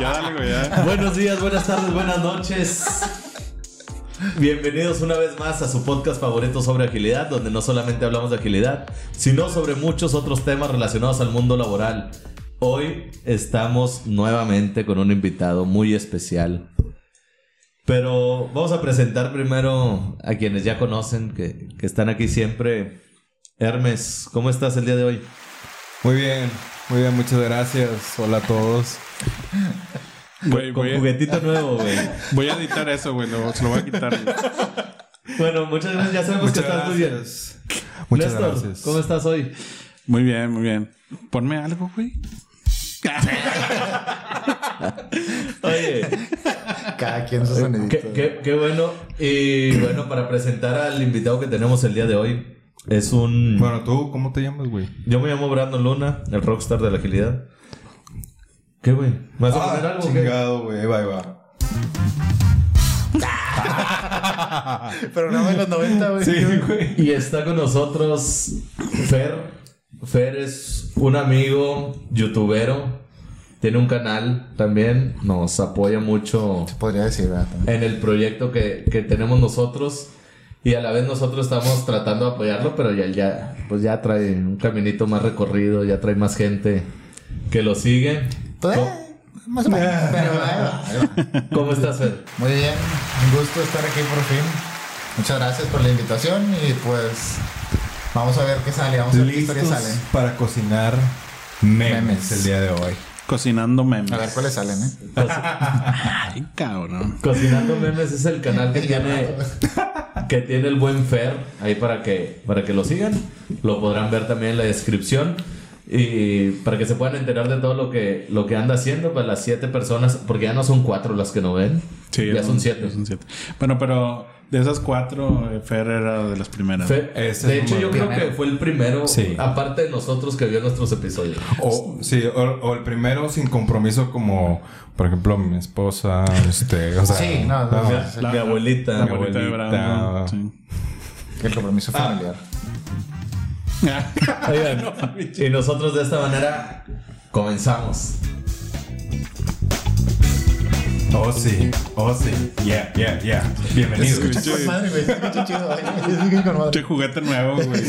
Ya dale, güey, ya. Buenos días, buenas tardes, buenas noches. Bienvenidos una vez más a su podcast favorito sobre agilidad, donde no solamente hablamos de agilidad, sino sobre muchos otros temas relacionados al mundo laboral. Hoy estamos nuevamente con un invitado muy especial. Pero vamos a presentar primero a quienes ya conocen, que, que están aquí siempre. Hermes, ¿cómo estás el día de hoy? Muy bien, muy bien, muchas gracias. Hola a todos. Güey, Con voy, a, juguetito nuevo, güey. voy a editar eso, güey. lo- se lo voy a quitar. Bueno, muchas gracias. Ya sabemos Muchas que estás muy bien. gracias. Muchas Néstor, gracias. ¿cómo estás hoy? Muy bien, muy bien. Ponme algo, güey. Oye, Cada quien su sonidito. qué, qué- qué bueno. Y bueno, para presentar al invitado que tenemos el día de hoy, es un... Bueno, ¿tú cómo te llamas, güey? Yo me llamo Brandon Luna, el rockstar de la agilidad. ¿Qué, güey? ¿Me vas a poner algo? Ah, chingado, güey. Va, va. Programa de los 90, güey. Sí, güey. Y está con nosotros Fer. Fer es un amigo youtubero. Tiene un canal también. Nos apoya mucho Podría decir, ¿verdad? En el proyecto que, que tenemos nosotros. Y a la vez nosotros estamos tratando de apoyarlo, pero ya, ya, pues ya trae un caminito más recorrido, ya trae más gente que lo sigue. Pues, ¿Cómo, eh, más o menos. Pero ahí va, ahí va. cómo estás, Fer? Muy bien, un gusto estar aquí por fin. Muchas gracias por la invitación y pues vamos a ver qué sale, vamos a ver qué historias Listos salen. para cocinar memes, Memes. el día de hoy. Cocinando memes. A ver cuáles salen, ¿eh? Ay, cabrón. Cocinando Memes es el canal que tiene, que tiene el buen Fer, ahí para que, para que lo sigan. Lo podrán ver también en la descripción. Y para que se puedan enterar de todo lo que, lo que anda haciendo, pues las siete personas, porque ya no son cuatro las que no ven, Sí, ya son siete. ya son siete. Bueno, pero de esas cuatro, eh, Fer era de las primeras. Ese de es hecho, yo creo que fue el primero, Sí. aparte de nosotros, que vio nuestros episodios. O, sí, o, o el primero sin compromiso como, por ejemplo, mi esposa, este, o sea... Sí, no, no, Mi, abuelita. La Mi abuelita de. Sí. El compromiso familiar. Oigan, y nosotros de esta manera comenzamos. Oh, sí, oh, sí. Yeah, yeah, yeah. Bienvenido. Escucha, Con madre, güey. se escucha chido, güey. Se escucha con madre. Che juguete nuevo, güey.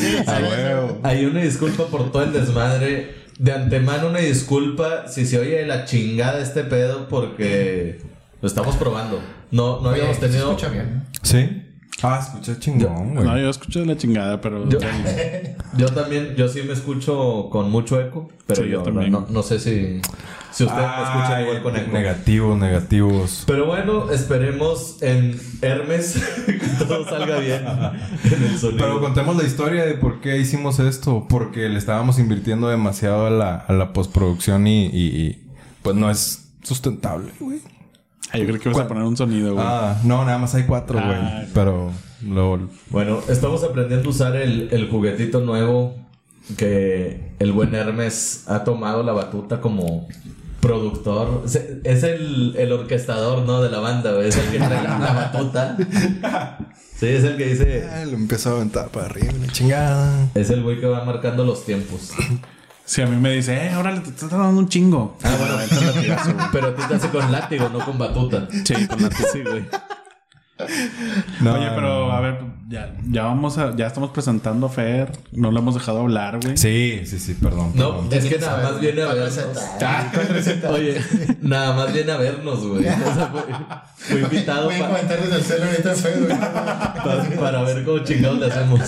Hay una disculpa por todo el desmadre. De antemano una disculpa si se oye de la chingada este pedo porque lo estamos probando. No, no habíamos se tenido... escucha bien. ¿Sí? Ah, escucha chingón, güey. No, yo escuché la chingada, pero. Yo, yo también, yo sí me escucho con mucho eco, pero Sí, yo yo también. No, no sé si, si ustedes me escuchan igual con eco. Negativos, negativos. Pero bueno, esperemos en Hermes que todo salga bien en el sonido. Pero contemos la historia de por qué hicimos esto. Porque le estábamos invirtiendo demasiado a la, a la postproducción y, y- y, pues no es sustentable, güey. Ah, yo creo que ibas a poner un sonido, güey. Ah, no, nada más hay cuatro, güey. Ah. Pero luego... Bueno, estamos aprendiendo a usar el, el juguetito nuevo que el buen Hermes ha tomado la batuta como productor. Se- Es el, el orquestador, ¿no? De la banda, güey. Es el que trae la, la batuta. Sí, es el que dice... lo empezó a aventar para arriba, una chingada. Es el güey que va marcando los tiempos. Si a mí me dice, eh, órale, te estás dando un chingo. Ah, bueno, pero a ti te hace con látigo, no con batuta. Sí, con la Sí, güey. No, Oye, pero a ver, ya, ya vamos a, ya estamos presentando a Fer, no lo hemos dejado hablar, güey. Sí, sí, sí, perdón. No, perdón. es que nada más viene a vernos. receta. ¿Cuál receta? Oye, nada más viene a vernos, güey. O sea, fue, fue invitado Voy a pa- comentar desde el celo ahorita en Facebook. pa- para ver cómo chingados le hacemos.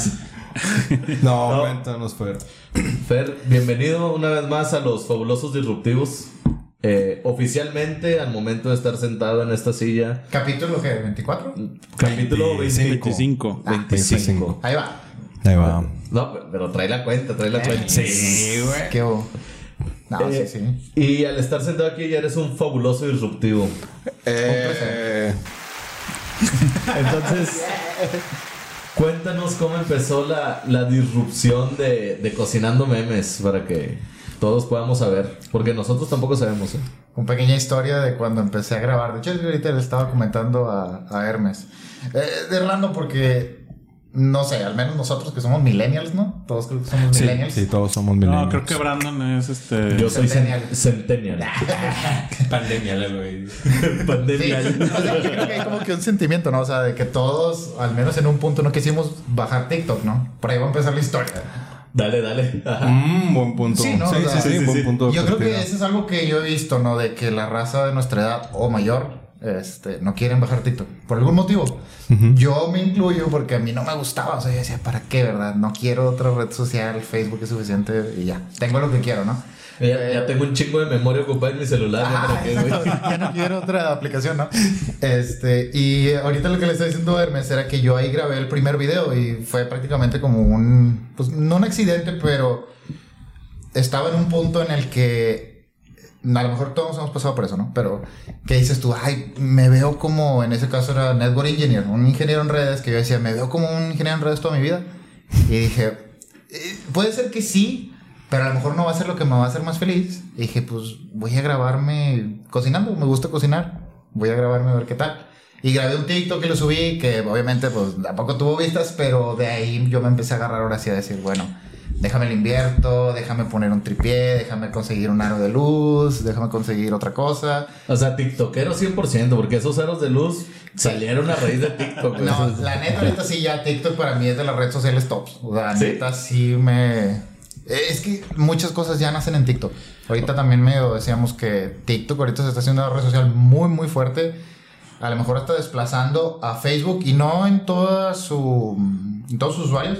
No, No. cuéntanos, Fer. Fer, bienvenido una vez más a los fabulosos disruptivos. Eh, oficialmente, al momento de estar sentado en esta silla, Capítulo que 24. capítulo 25. 25. 25. Ahí va. Ahí va. No, pero- pero trae la cuenta, trae la cuenta. güey. Qué hubo. No, Eh, sí, sí. Y al estar sentado aquí ya eres un fabuloso disruptivo. Eh, Entonces, cuéntanos cómo empezó la, la disrupción de, de Cocinando Memes para que todos podamos saber. Porque nosotros tampoco sabemos. ¿eh? Una pequeña historia de cuando empecé a grabar. De hecho, ahorita le estaba comentando a, Hermes. Eh, de Orlando porque no sé, al menos nosotros que somos millennials, ¿no? Todos creo que somos Sí, millennials. sí, todos somos millennials. No, creo que Brandon es este. Yo soy Centennial. cen- centennial. Pandemia, güey. Sí, Pandemia. o sea, yo creo que hay como que un sentimiento, ¿no? O sea, de que todos, al menos en un punto, no quisimos bajar TikTok, ¿no? Por ahí va a empezar la historia. Dale, dale. Mm, buen punto. Sí, Sí, ¿no? sí, O sea, sí, sí, sí, buen sí. punto. Yo creo que eso es algo que yo he visto, ¿no? De que la raza de nuestra edad o mayor este, no quieren bajar TikTok. Por algún motivo. Yo me incluyo porque a mí no me gustaba. O sea, yo decía, ¿para qué, verdad? No quiero otra red social. Facebook es suficiente y ya. Tengo lo que quiero, ¿no? Ya, ya tengo un chingo de memoria ocupada en mi celular. ¿ya Ah, exacto. ya no quiero otra aplicación, ¿no? Este, y ahorita lo que le está diciendo Hermes era que yo ahí grabé el primer video y fue prácticamente como un, pues no un accidente, pero estaba en un punto en el que a lo mejor todos hemos pasado por eso, ¿no? Pero que dices tú, ay, me veo como, en ese caso era Network Engineer, un ingeniero en redes, que yo decía, me veo como un ingeniero en redes toda mi vida. Y dije, eh, puede ser que sí, pero a lo mejor no va a ser lo que me va a hacer más feliz. Y dije, pues voy a grabarme cocinando, me gusta cocinar, voy a grabarme a ver qué tal. Y grabé un TikTok que lo subí, que obviamente pues tampoco tuvo vistas, pero de ahí yo me empecé a agarrar ahora sí a decir, bueno, déjame el invierto, déjame poner un tripié, déjame conseguir un aro de luz, déjame conseguir otra cosa. O sea, TikTokero 100%, porque esos aros de luz salieron a raíz de TikTok. No, la neta, ahorita sí, ya TikTok para mí es de las redes sociales tops. O sea, ¿Sí? neta sí me. Es que muchas cosas ya nacen en TikTok. Ahorita también medio decíamos que TikTok ahorita se está haciendo una red social muy, muy fuerte. A lo mejor está desplazando a Facebook y no en, toda su, en todos sus usuarios,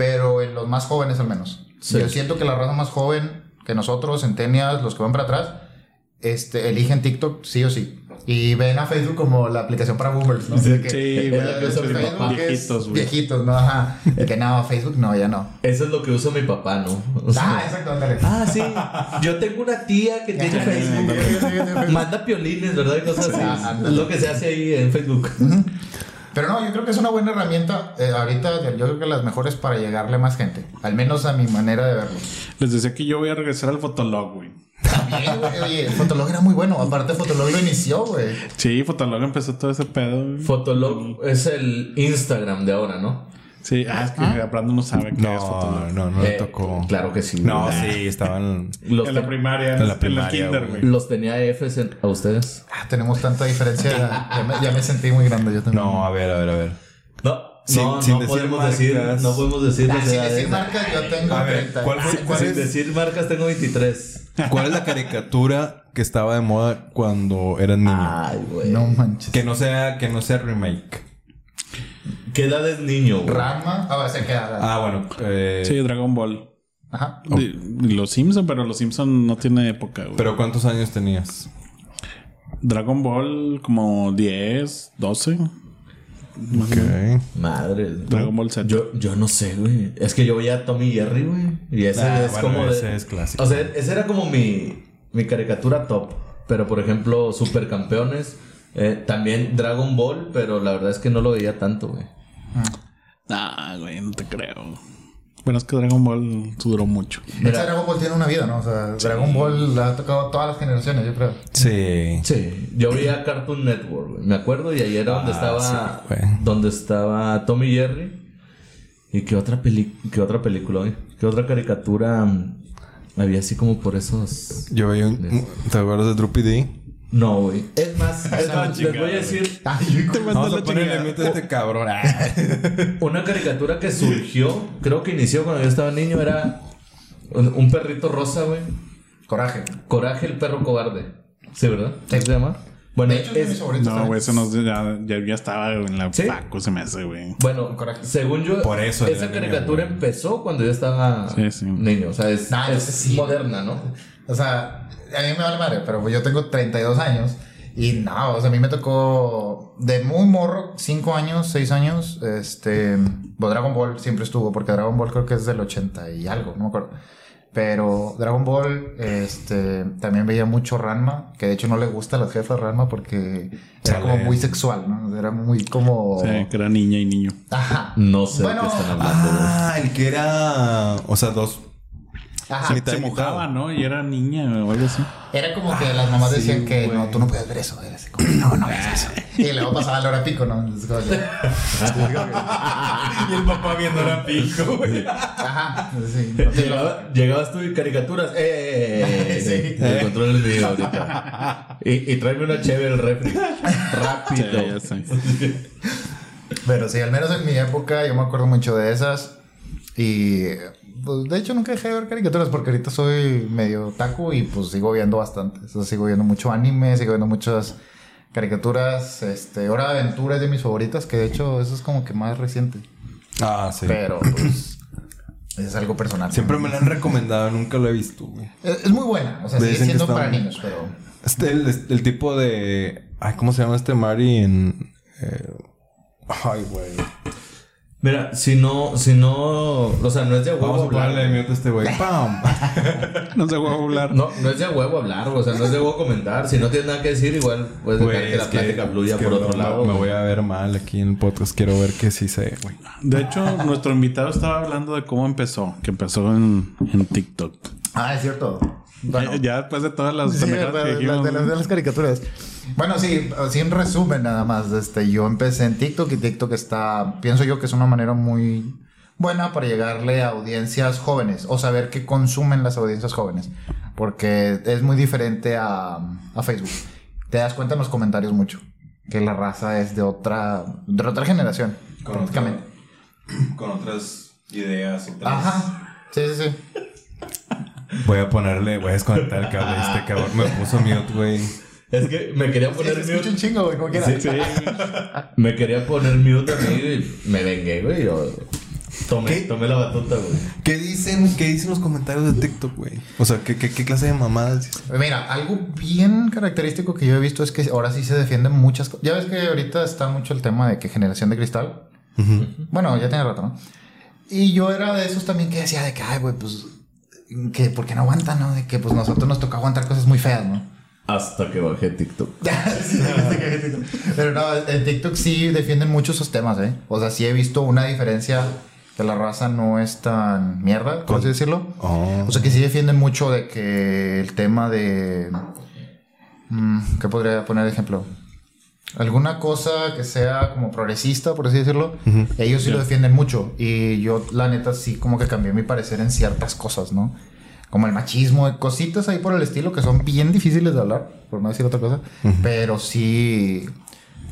pero en los más jóvenes al menos. Sí. Yo siento que la raza más joven que nosotros, centenias, los que van para atrás, este, eligen TikTok sí o sí. Y ven a Facebook como la aplicación para boomers, ¿no? De que- Sí, güey. que usa Facebook papá. Viejitos, güey. Viejitos, ¿no? Ajá. De que no, Facebook no, ya no. Eso es lo que usa mi papá, ¿no? O sea, Ah, exacto, ándale. ah, sí. Yo tengo una tía que tiene Facebook. Manda piolines, ¿verdad? Y cosas así. Ah, es lo que se hace ahí en Facebook. Pero no, yo creo que es una buena herramienta. eh, ahorita yo creo que las mejores para llegarle a más gente. Al menos a mi manera de verlo. Les decía que yo voy a regresar al Fotolog, güey. También, güey. Oye, el Fotolog era muy bueno. Aparte, Fotolog lo inició, güey. Sí, Fotolog empezó todo ese pedo. güey. Fotolog es el Instagram de ahora, ¿no? Sí, ah, es que Brandon no sabe qué es No, Fotolog. no, no le Eh, tocó. Claro que sí. No, güey. sí, estaban. Los, En la primaria, En la en primaria, el kinder, güey. güey. los tenía Fs en- a ustedes. Ah, tenemos tanta diferencia. Ya me, ya me sentí muy grande yo también. No, a ver, a ver, a ver. No, Sin- no, sin no decir podemos marcas. decir, no podemos decir Ah, sin decir marcas, yo tengo A ver, 30. ¿cuál fue- Ah, cuál Sin es- decir marcas tengo 23. ¿Cuál es la caricatura que estaba de moda cuando eras niño? Ay, güey. No manches. Que no sea, que no sea remake. ¿Qué edad es niño, güey? Rama. Ah, se queda. Ah, bueno. Eh, Sí, Dragon Ball. Ajá. Los Simpson, pero los Simpson no tiene época, güey. Pero ¿cuántos años tenías? Dragon Ball como 10, 12. Ok. Madre. Dragon Ball Z. Yo, yo no sé, güey. Es que yo veía a Tommy Jerry, güey. Y ese Ah, es bueno, como de- ese es clásico. O sea, ese era como mi, mi caricatura top. Pero, por ejemplo, Supercampeones. Eh, también Dragon Ball, pero la verdad es que no lo veía tanto, güey. Ah, güey, no te creo. Bueno, es que Dragon Ball duró mucho. Dragon Ball tiene una vida, ¿no? O sea, Dragon Ball la ha tocado a todas las generaciones, yo creo. Sí. Sí, yo veía Cartoon Network, güey. Me acuerdo y ahí era donde Ah, estaba sí, donde estaba Tommy Jerry. ¿Y qué otra peli qué otra película, güey? ¿Qué otra caricatura mm, había así como por esos? Yo veía un... ¿Te acuerdas de Droopy D? No, güey. Es más, es más, les voy a decir Vamos a ponerle mente a este cabrón. Ah. una caricatura que surgió, creo que inició cuando yo estaba niño, era un, un perrito rosa, güey. Coraje. Coraje el perro cobarde. Sí, ¿verdad? ¿Cómo se llama? Bueno, De hecho, es de mis es, favoritos. No, güey, eso no, ya, ya, ya estaba en la ¿Sí? Paco, se me hace, güey. Bueno, Coraje. según yo, Por eso esa niño, caricatura empezó cuando yo estaba Sí, sí. niño. O sea, es, es entonces sí. moderna, ¿no? O sea, a mí me vale madre, pero yo tengo 32 años. Y no, o sea, a mí me tocó de muy morro, 5 años, 6 años. Este. pues Dragon Ball siempre estuvo, porque Dragon Ball creo que es del 80 y algo, no me acuerdo. Pero Dragon Ball, este. También veía mucho Ranma, que de hecho no le gusta a las jefas Ranma porque era Chale. como muy sexual, ¿no? Era muy como. Sí, que era niña y niño. Ajá. No sé Bueno, de qué están hablando. Ah, el que era... O sea, dos... Ajá. Mitad Se y mitad. mojaba, ¿no? Y era niña o algo así. Era como que las mamás sí, decían que güey. no, tú no puedes ver eso. Era así como, no, no ves eso. Y luego pasaba la hora pico, ¿no? Y el papá viendo la pico, güey. Ajá. Sí, no te lo- Llegaba- llegabas tú y caricaturas. ¡Eh! Sí. El control es mío ahorita. Y, y tráeme una chévere el refri. Sí, Rápido. Pero sí, al menos en mi época yo me acuerdo mucho de esas. Y pues, de hecho nunca dejé de ver caricaturas porque ahorita soy medio taco y pues sigo viendo bastante. O sea, sigo viendo mucho anime, sigo viendo muchas caricaturas. Este, Hora de Aventura es de mis favoritas, que de hecho eso es como que más reciente. Ah, sí. Pero pues es algo personal. Siempre me la han recomendado, nunca lo he visto, güey. Es, es muy buena, o sea, sigue siendo para muy- niños, pero... Este, el, el tipo de. Ay, ¿cómo se llama este Mari en. eh, Ay, güey. Mira, si no, si no, o sea, no es de huevo Vamos a hablar. mute a este güey. ¡Pam! No se va a hablar. No, no es de huevo hablar, o sea, no es de huevo comentar. Si no tienes nada que decir, igual puedes dejar que la es que- plática fluya es por otro lado. Me voy a ver mal aquí en el podcast. Quiero ver que sí sé, güey. De hecho, nuestro invitado estaba hablando de cómo empezó, que empezó en, en TikTok. Ah, es cierto. Bueno, Ya- ya después de todas las Sí, pendejadas de, que de- dijimos, de las, de las caricaturas. Bueno, sí, sí, en resumen nada más. Este, yo empecé en TikTok y TikTok está, pienso yo que es una manera muy buena para llegarle a audiencias jóvenes o saber qué consumen las audiencias jóvenes. Porque es muy diferente a, a Facebook. Te das cuenta en los comentarios mucho que la raza es de otra, de otra generación, Con prácticamente. Con otras ideas. Otras... Ajá. Sí, sí, sí. Voy a ponerle, voy a desconectar el cable este cabrón. Me puso mute, güey. Es que me quería poner Se escucha un mute. chingo, güey, como quiera. Sí, Me quería poner mute a mí y me vengué, güey. Yo tomé, tomé la batuta, güey. ¿Qué dicen, ¿Qué dicen los comentarios de TikTok, güey? O sea, ¿qué, qué, qué clase de mamadas dicen? Mira, algo bien característico que yo he visto es que ahora sí se defienden muchas cosas. Ya ves que ahorita está mucho el tema de que generación de cristal. Bueno, ya tiene rato, ¿no? Y yo era de esos también que decía de que, ay, güey, pues, que porque no aguantan, ¿no? De que pues nosotros nos toca aguantar cosas muy feas, ¿no? Hasta que bajé TikTok. Sí, Pero no, en TikTok sí defienden mucho esos temas, ¿eh? O sea, sí he visto una diferencia que la raza no es tan mierda, por así decirlo. Oh. O sea, que sí defienden mucho de que el tema de... mm, ¿Qué podría poner de ejemplo? Alguna cosa que sea como progresista, por así decirlo, ellos sí lo defienden mucho. Y yo, la neta, sí como que cambié mi parecer en ciertas cosas, ¿no? Como el machismo, cositas ahí por el estilo que son bien difíciles de hablar, por no decir otra cosa. Pero sí,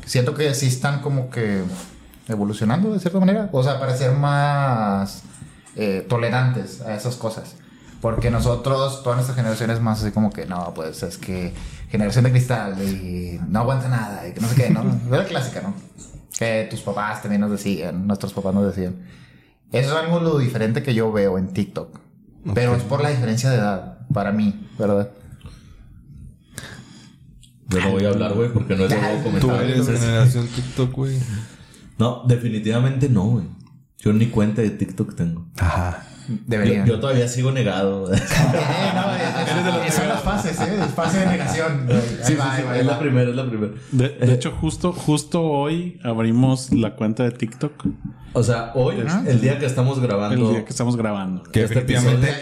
siento que sí están como que evolucionando de cierta manera. O sea, para ser más eh, tolerantes a esas cosas. Porque nosotros, toda nuestra generación es más así como que, no, pues es que generación de cristal y no aguanta nada y que no sé qué, ¿no? Es la clásica, ¿no? Que tus papás también nos decían, nuestros papás nos decían. Eso es algo lo diferente que yo veo en TikTok. Pero es por la diferencia de edad, para mí, ¿verdad? Yo no voy a hablar, güey, porque no es de huevo Tú comentar. eres generación TikTok, güey. No, definitivamente no, güey. Yo ni cuenta de TikTok tengo. Ajá. Yo, Deberían. yo todavía sigo negado. Eh, no, es- son las fases, ¿eh? Es fase de negación. Sí, va, sí, va, es va. la primera, es la primera. De, de hecho, justo, justo hoy abrimos la cuenta de TikTok. O sea, hoy, el día que estamos El grabando, día que estamos grabando. Que Este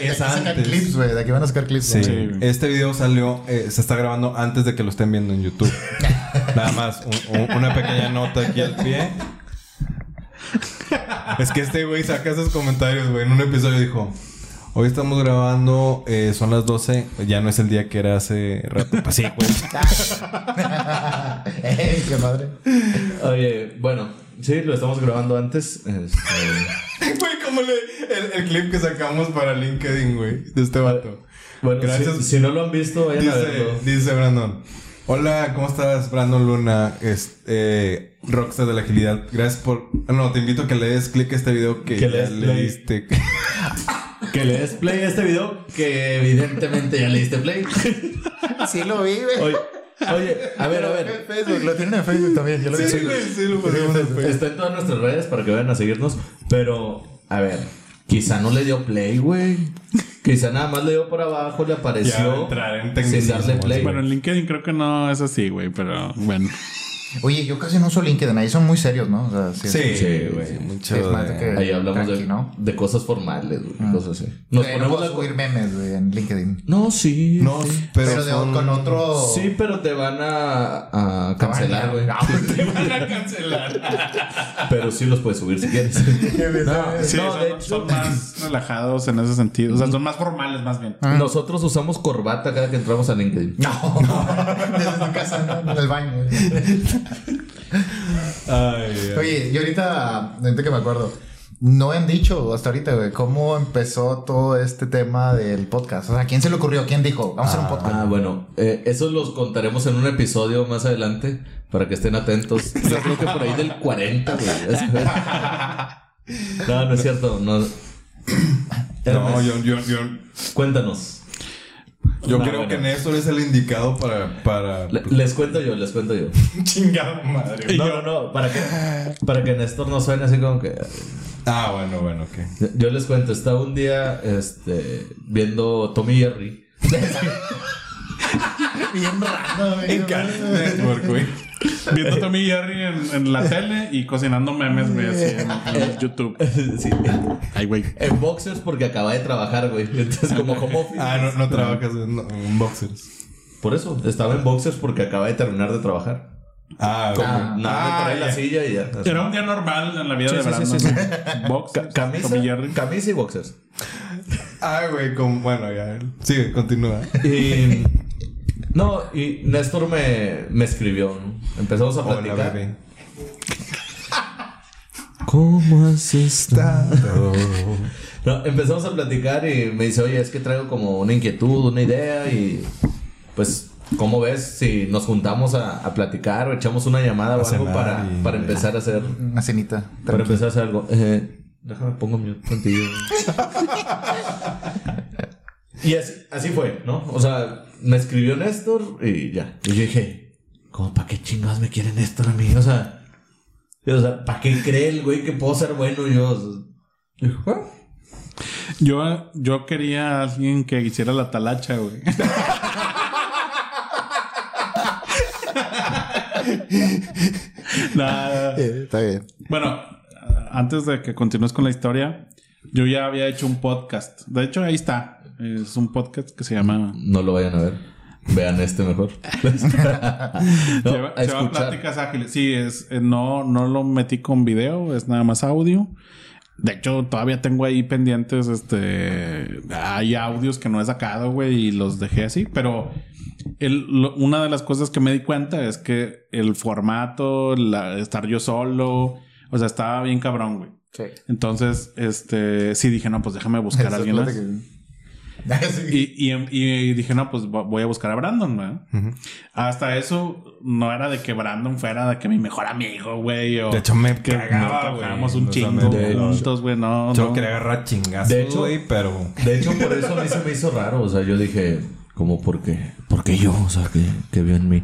es antes. clips, güey. De aquí van a sacar clips. Sí. Este video salió, eh, se está grabando antes de que lo estén viendo en YouTube. Nada más, un- un- una pequeña nota aquí al pie. Es que este güey saca esos comentarios, güey. En un episodio dijo: Hoy estamos grabando, eh, son las 12. Ya no es el día que era hace rato. Pues sí, güey. Ey, qué madre. Oye, bueno, sí, lo estamos grabando antes. Este, Güey, como le, el, el clip que sacamos para LinkedIn, güey, de este vato. bueno, Gracias. Si, si no lo han visto, vayan a verlo. Dice, dice Brandon. Hola, ¿cómo estás, Brandon Luna? Es, eh, Rockstar de la agilidad. Gracias por. No, te invito a que le des clic a este video que, Que ya le diste. Que le des play a este video, que evidentemente ya le diste play. Sí lo vi, güey. Oye, oye, a ver, a ver. Facebook, lo tienen en Facebook también. Yo lo vi. sí, güey, sí, lo pusimos en Facebook. Está en todas nuestras redes para que vayan a seguirnos. Pero, a ver, quizá no le dio play, güey. Quizá nada más le dio por abajo, le Ya apareció entrar en sin darle play. Bueno, en LinkedIn creo que no es así, güey, pero bueno. Oye, yo casi no uso LinkedIn, ahí son muy serios, ¿no? O sea, sí, Sí, Sí, güey. sí. Mucho Sí, es más de- de que- Ahí hablamos Tranqui, de, ¿no? de cosas formales, güey, Ah. cosas así. Nos no ponemos de subir memes, güey, en LinkedIn. No, sí. No, sí. pero, Pero, de- con otro... Sí, pero te van a, a cancelar, güey. Ah, Te van a cancelar. Pero sí los puedes subir si quieres. no, Sí, no, son, de hecho, son más relajados en ese sentido. O sea, son más formales, más bien. nosotros usamos corbata cada que entramos a LinkedIn. No, desde tu casa, ¿no? en el baño. Ay. Oye, y ahorita, ahorita que me acuerdo, no han dicho hasta ahorita, güey, cómo empezó todo este tema del podcast. O sea, ¿quién se le ocurrió? ¿Quién dijo? Vamos a hacer un podcast. Ah, bueno, eh, eso los contaremos en un episodio más adelante para que estén atentos. Yo creo que por ahí del 40, güey. No, no es cierto. No. No, yo, yo, yo, Cuéntanos. Yo No, creo bueno. que Néstor es el indicado para. para... Le- les cuento yo, les cuento yo. Chingada madre. No, no, no, para que, para que Néstor no suene así como que. Ah, bueno, bueno, ok. Yo les cuento, estaba un día este, viendo Tommy y Jerry. Bien raro, güey. Viendo a Tommy y Jerry en, en la tele y cocinando memes, güey, así en, en YouTube. Sí. Ay, güey. En boxers porque acaba de trabajar, güey. Entonces, como home office. Ah, no, no trabajas en, boxers. Por eso, estaba en boxers porque acaba de terminar de trabajar. Ah, Como ok. nada Ah, la silla y ya. Era un día normal en la vida Sí, de sí, verano. sí, sí, ¿no? Box, Ca- camisa, Tommy y Jerry. camisa y boxers. Ah, güey, como, bueno, ya. Sigue, continúa. Y. No, y Néstor me, me escribió. ¿no? Empezamos a Hola, platicar. bebé. ¿Cómo has estado? No, empezamos a platicar y me dice, oye, es que traigo como una inquietud, una idea y pues, ¿cómo ves si nos juntamos a, a platicar o echamos una llamada o algo para, y- para empezar a hacer, Una cenita. para empezar a hacer algo? Eh, déjame pongo mute contigo. y así, así fue, ¿no? O sea, me escribió Néstor y ya. Y yo dije, ¿cómo para qué chingados me quiere Néstor a mí? O sea, o sea, ¿para qué cree el güey que puedo ser bueno yo? O sea, dijo, "Ah". Yo, yo quería a alguien que hiciera la talacha, güey. Nah. está bien. Bueno, antes de que continúes con la historia, yo ya había hecho un podcast. De hecho, ahí está. Es un podcast que se llama No lo vayan a ver. Vean este mejor. No, se llama, a. Pláticas Ágiles. Sí, es, eh, no, no lo metí con video, es nada más audio. De hecho, todavía tengo ahí pendientes, este, hay audios que no he sacado, güey, y los dejé así, pero el- lo- una de las cosas que me di cuenta es que el formato, la- estar yo solo, o sea, estaba bien cabrón, güey. Sí. Entonces, este, sí dije, no, pues déjame buscar a alguien más. que- Sí. Y, y, y dije, no, pues vo- voy a buscar a Brandon, ¿verdad? Hasta eso no era de que Brandon fuera de que mi mejor amigo, güey. O De hecho, me que cagaba, güey. un chingo de- juntos, güey. No, Yo no. quería agarrar chingazos, De hecho- güey, pero... De hecho, por eso a mí se me hizo raro. O sea, yo dije, como porque, porque yo, o sea, que, que vio en mí.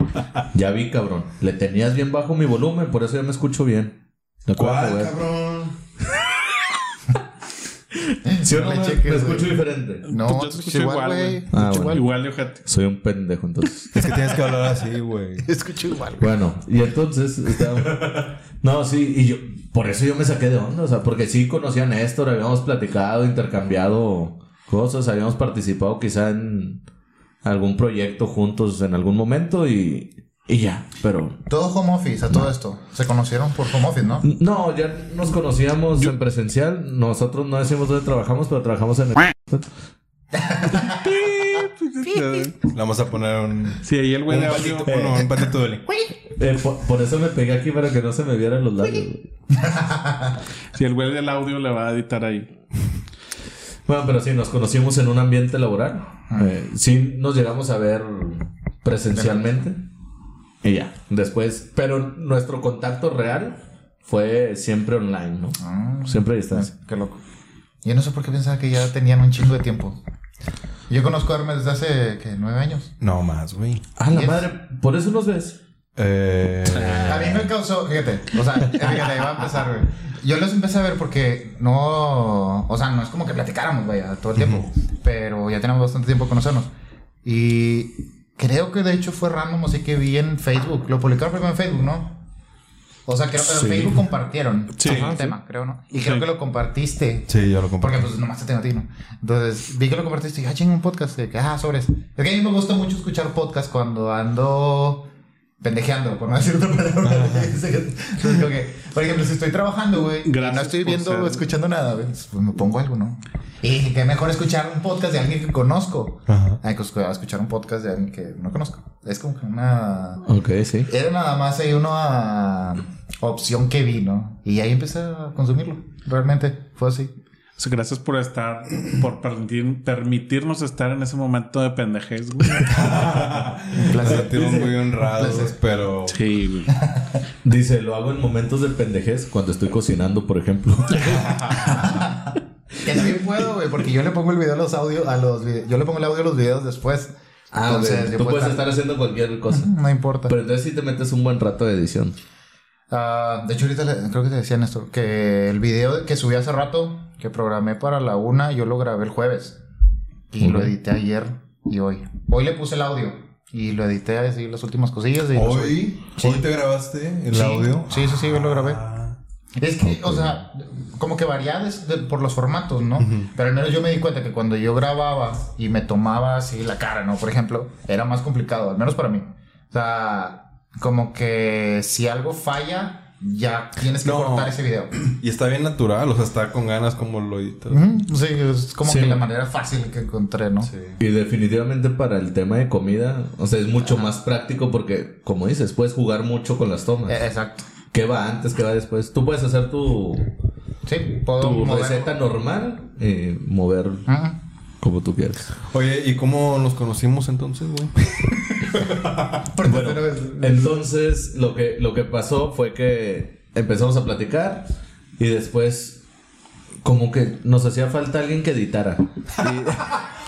Ya vi, cabrón. Le tenías bien bajo mi volumen, por eso ya me escucho bien. ¿De acuerdo, güey? cabrón? ¿Sí o No no me, cheques, me güey. escucho diferente? No, Pues yo te escucho igual, igual, güey. Ah, bueno. Igual de ojete. Soy un pendejo, entonces. Es que tienes que hablar así, güey. Te escucho igual, güey. Bueno, y entonces estaba... No, sí, y yo... Por eso yo me saqué de onda, o sea, porque sí conocía a Néstor, habíamos platicado, intercambiado cosas, habíamos participado quizá en algún proyecto juntos en algún momento y... Y ya, pero... Todo home office, a todo esto. Se conocieron por home office, ¿no? No, ya nos conocíamos en presencial. Nosotros no decimos dónde trabajamos, pero trabajamos en el... Le vamos a poner un... Sí, ahí el güey de audio. un patito de... Eh, por, por eso me pegué aquí para que no se me vieran los labios. Sí, el güey del audio le va a editar ahí. Bueno, pero sí, nos conocimos en un ambiente laboral. Eh, sí, nos llegamos a ver presencialmente. Y ya, después... Pero nuestro contacto real fue siempre online, ¿no? Ah, Siempre a distancia. Qué loco. Yo no sé por qué pensaba que ya tenían un chingo de tiempo. Yo conozco a Hermes desde hace, ¿qué? ¿Nueve años? No más, güey. Ah, la madre, por eso nos ves. Eh... A mí me causó, fíjate, o sea, fíjate, ahí va a empezar, güey. Yo los empecé a ver porque no, o sea, no es como que platicáramos, vaya, todo el tiempo, pero ya tenemos bastante tiempo de conocernos. Y creo que de hecho fue random, así que vi en Facebook, lo publicaron primero en Facebook, ¿no? O sea, creo que en Facebook compartieron Sí. el Ajá, tema, creo, ¿no? Y creo Sí. que lo compartiste. Sí, yo lo Porque compré. pues nomás te tengo a ti, ¿no? Entonces vi que lo compartiste y dije, ah, un podcast. De que, ah, sobres. Es que a mí me gusta mucho escuchar podcast cuando ando pendejeando, por no decir otra palabra. Entonces, como que, por ejemplo, si estoy trabajando, güey, y no estoy viendo ser- o escuchando nada, güey, pues me pongo algo, ¿no? Y qué mejor escuchar un podcast de alguien que conozco. Ajá. Ay, pues, escuchar un podcast de alguien que no conozco. Es como que una... Ok, sí. Era nada más ahí una opción que vi, ¿no? Y ahí empecé a consumirlo. Realmente fue así. O sea, gracias por estar, por permitir- permitirnos estar en ese momento de pendejez, güey. Un placer. muy honrados, Placer. pero... Sí, güey. Dice, lo hago en momentos de pendejez cuando estoy cocinando, por ejemplo. Que también puedo, güey, porque yo le pongo el video a los audios, a los vide- yo le pongo el audio a los videos después. Ah, Entonces, Tú puedes estar haciendo cualquier cosa. No importa. Pero entonces sí te metes un buen rato de edición. Ah, de hecho, ahorita le- creo que te decían esto, que el video que subí hace rato, que programé para la una, yo lo grabé el jueves. Y lo edité ayer y hoy. Hoy le puse el audio y lo edité así las últimas cosillas. Y. Hoy, Sí. hoy te grabaste el Sí, audio. Sí, sí, sí, yo lo grabé. Ah, Es que, o sea, como que varía de- por los formatos, ¿no? Pero al menos yo me di cuenta que cuando yo grababa y me tomaba así la cara, ¿no? Por ejemplo, era más complicado, al menos para mí. O sea, como que si algo falla, ya tienes que No. cortar ese video. Y está bien natural, o sea, está con ganas como lo editas. Ujú, Sí, es como Sí. que la manera fácil que encontré, ¿no? Sí. Y definitivamente para el tema de comida, o sea, es mucho más práctico porque, como dices, puedes jugar mucho con las tomas. Eh, exacto. ¿Qué va antes? ¿Qué va después? Tú puedes hacer tu, Sí, puedo tu receta normal y mover Ujú. como tú quieras. Oye, ¿y cómo nos conocimos entonces, güey? Bueno, entonces lo que, lo que pasó fue que empezamos a platicar y después como que nos hacía falta alguien que editara.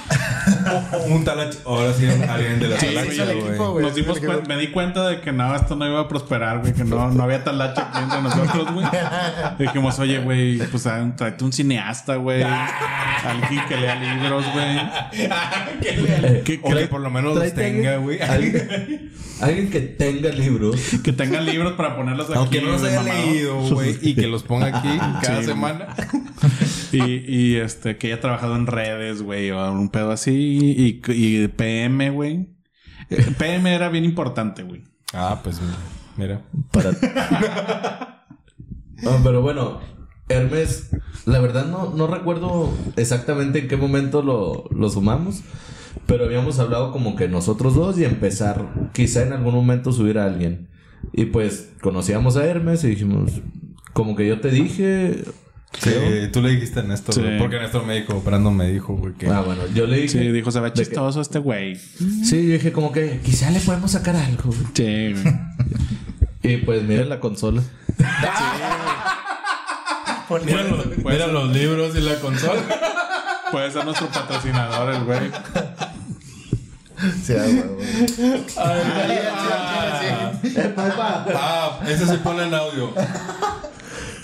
un talache. Ahora sí, alguien de la Sí, talacha, equipo, güey. Nos dimos me di cuenta de que no, esto no iba a prosperar, güey, que no, no había talacha aquí entre nosotros, güey. Dijimos, oye, güey, pues ah, tráete un cineasta, güey. Alguien que lea libros, güey. Eh, Que, O que que, por lo menos los tenga, güey. Alguien, alguien que tenga libros. que tengan libros para ponerlos aquí. Aunque no los haya leído, güey, y que los ponga aquí cada Sí. semana. Y, y este, que haya trabajado en redes, güey, o un pedo así. Y, y PM, güey. Eh, PM era bien importante, güey. Ah, pues mira. Para... No, pero bueno, Hermes, la verdad no, no recuerdo exactamente en qué momento lo, lo sumamos, pero habíamos hablado como que nosotros dos y empezar, quizá en algún momento subir a alguien. Y pues conocíamos a Hermes y dijimos, como que yo te dije... Sí, creo. tú le dijiste a Néstor, Sí. güey, porque Néstor me dijo, Brandon me dijo, güey, que... Ah, bueno, yo le dije... Sí, dijo, se ve de que- chistoso este güey. Sí, yo dije como que quizá le podemos sacar algo. güey. Sí, güey. Y pues miren la consola. Mira, los, mira los libros y la consola. Puede ser nuestro patrocinador, el güey. Sí, ah, güey, güey. Sí, sí, sí, sí. ah, ese se pone en audio.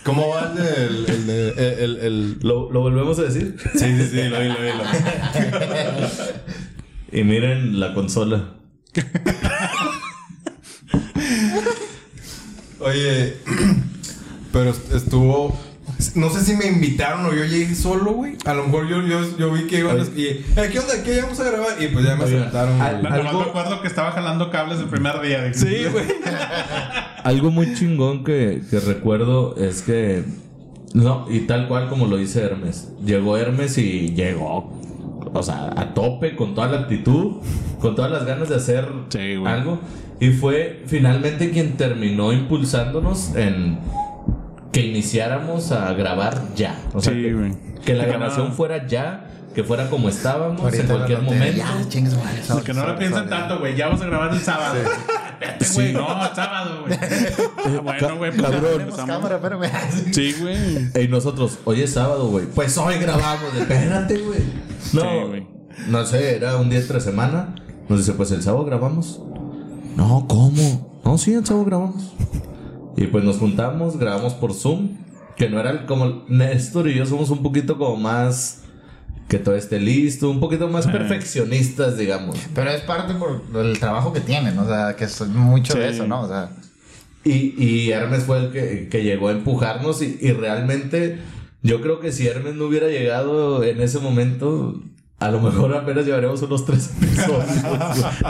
¿Cómo va el de- el, el, de- el, el, ¿Lo, lo volvemos a decir? Sí, sí, sí, lo vi, lo vi, lo vi. Y miren la consola. Oye, pero est- estuvo. No sé si me invitaron o yo llegué solo, güey. A lo mejor yo, yo, yo vi que iban a. Y, eh, ¿Qué onda? ¿Qué vamos a grabar? Y pues ya me sentaron, al- güey. Algo- me acuerdo que estaba jalando cables el primer día. Dije, Sí, güey. Algo muy chingón que, que recuerdo es que. No, y tal cual como lo dice Hermes. Llegó Hermes y llegó. O sea, a tope, con toda la actitud, con todas las ganas de hacer Sí, algo. Y fue finalmente quien terminó impulsándonos en que iniciáramos a grabar ya. O sea, Sí, que, güey. que la grabación no- fuera ya, que fuera como estábamos Ahorita en cualquier momento. Ya, chingues, madre. Porque no lo piensen tanto, güey. Ya vamos a grabar el sábado. Vete, güey. No, el sábado, güey. Ah, bueno, güey. Pues, cabrón. Tenemos cámara, espérame. Sí, güey. Y nosotros, hoy es sábado, güey. Pues hoy grabamos. Espérate, güey. No, Sí, güey. no sé, era un día entre semana. Nos dice, pues el sábado grabamos. No, ¿cómo? No, sí, el sábado grabamos. Y pues nos juntamos, grabamos por Zoom. Que no era el- como Néstor y yo somos un poquito como más. Que todo esté listo, un poquito más perfeccionistas, digamos. Pero es parte por el trabajo que tienen, o sea, que es mucho de eso, ¿no? O sea, Y, y Hermes fue el que, que llegó a empujarnos y, y realmente yo creo que si Hermes no hubiera llegado en ese momento, a lo mejor apenas llevaremos unos tres episodios.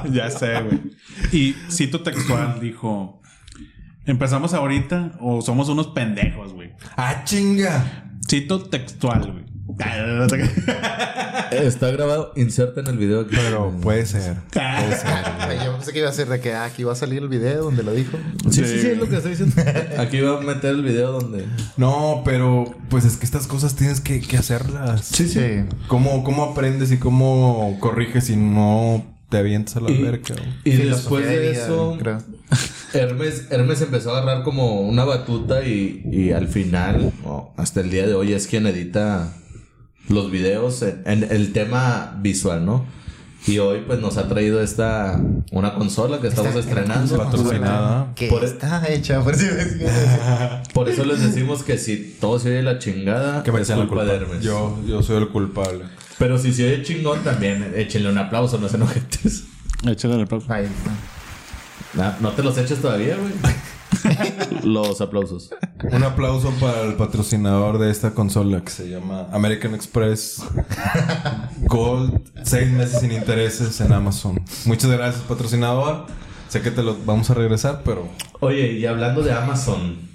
ya sé, güey. Y cito textual, dijo... ¿Empezamos ahorita o somos unos pendejos, güey? ¡Ah, chinga! Cito textual, güey. Está grabado, inserta en el video aquí. Pero puede ser. Puede ser. Yo pensé que iba a ser de que ah, aquí va a salir el video donde lo dijo. Sí, sí, sí, es lo que estoy diciendo. Aquí va a meter el video donde. No, pero pues es que estas cosas tienes que, que hacerlas. Sí, sí. ¿Cómo, ¿Cómo aprendes y cómo corriges si no te avientas a la Y- verga? Y después de vida, eso, creo. Hermes, Hermes empezó a agarrar como una batuta y, y al final, o hasta el día de hoy, es quien edita los videos en, en el tema visual, ¿no? Y hoy pues nos ha traído esta, una consola que estamos Esta estrenando. Patrocinada. Que Por- está hecha, por si Por eso les decimos que si todo se oye la chingada, Que me es culpa culpa. de Hermes. Yo, yo soy el culpable. Pero si se oye chingón también, échenle un aplauso, no se enojetes. Échale el aplauso. Ahí No, no te los eches todavía, güey. los aplausos. Un aplauso para el patrocinador de esta consola que se llama American Express Gold. Seis meses sin intereses en Amazon. Muchas gracias, patrocinador. Sé que te lo vamos a regresar, pero. Oye, y hablando de Amazon,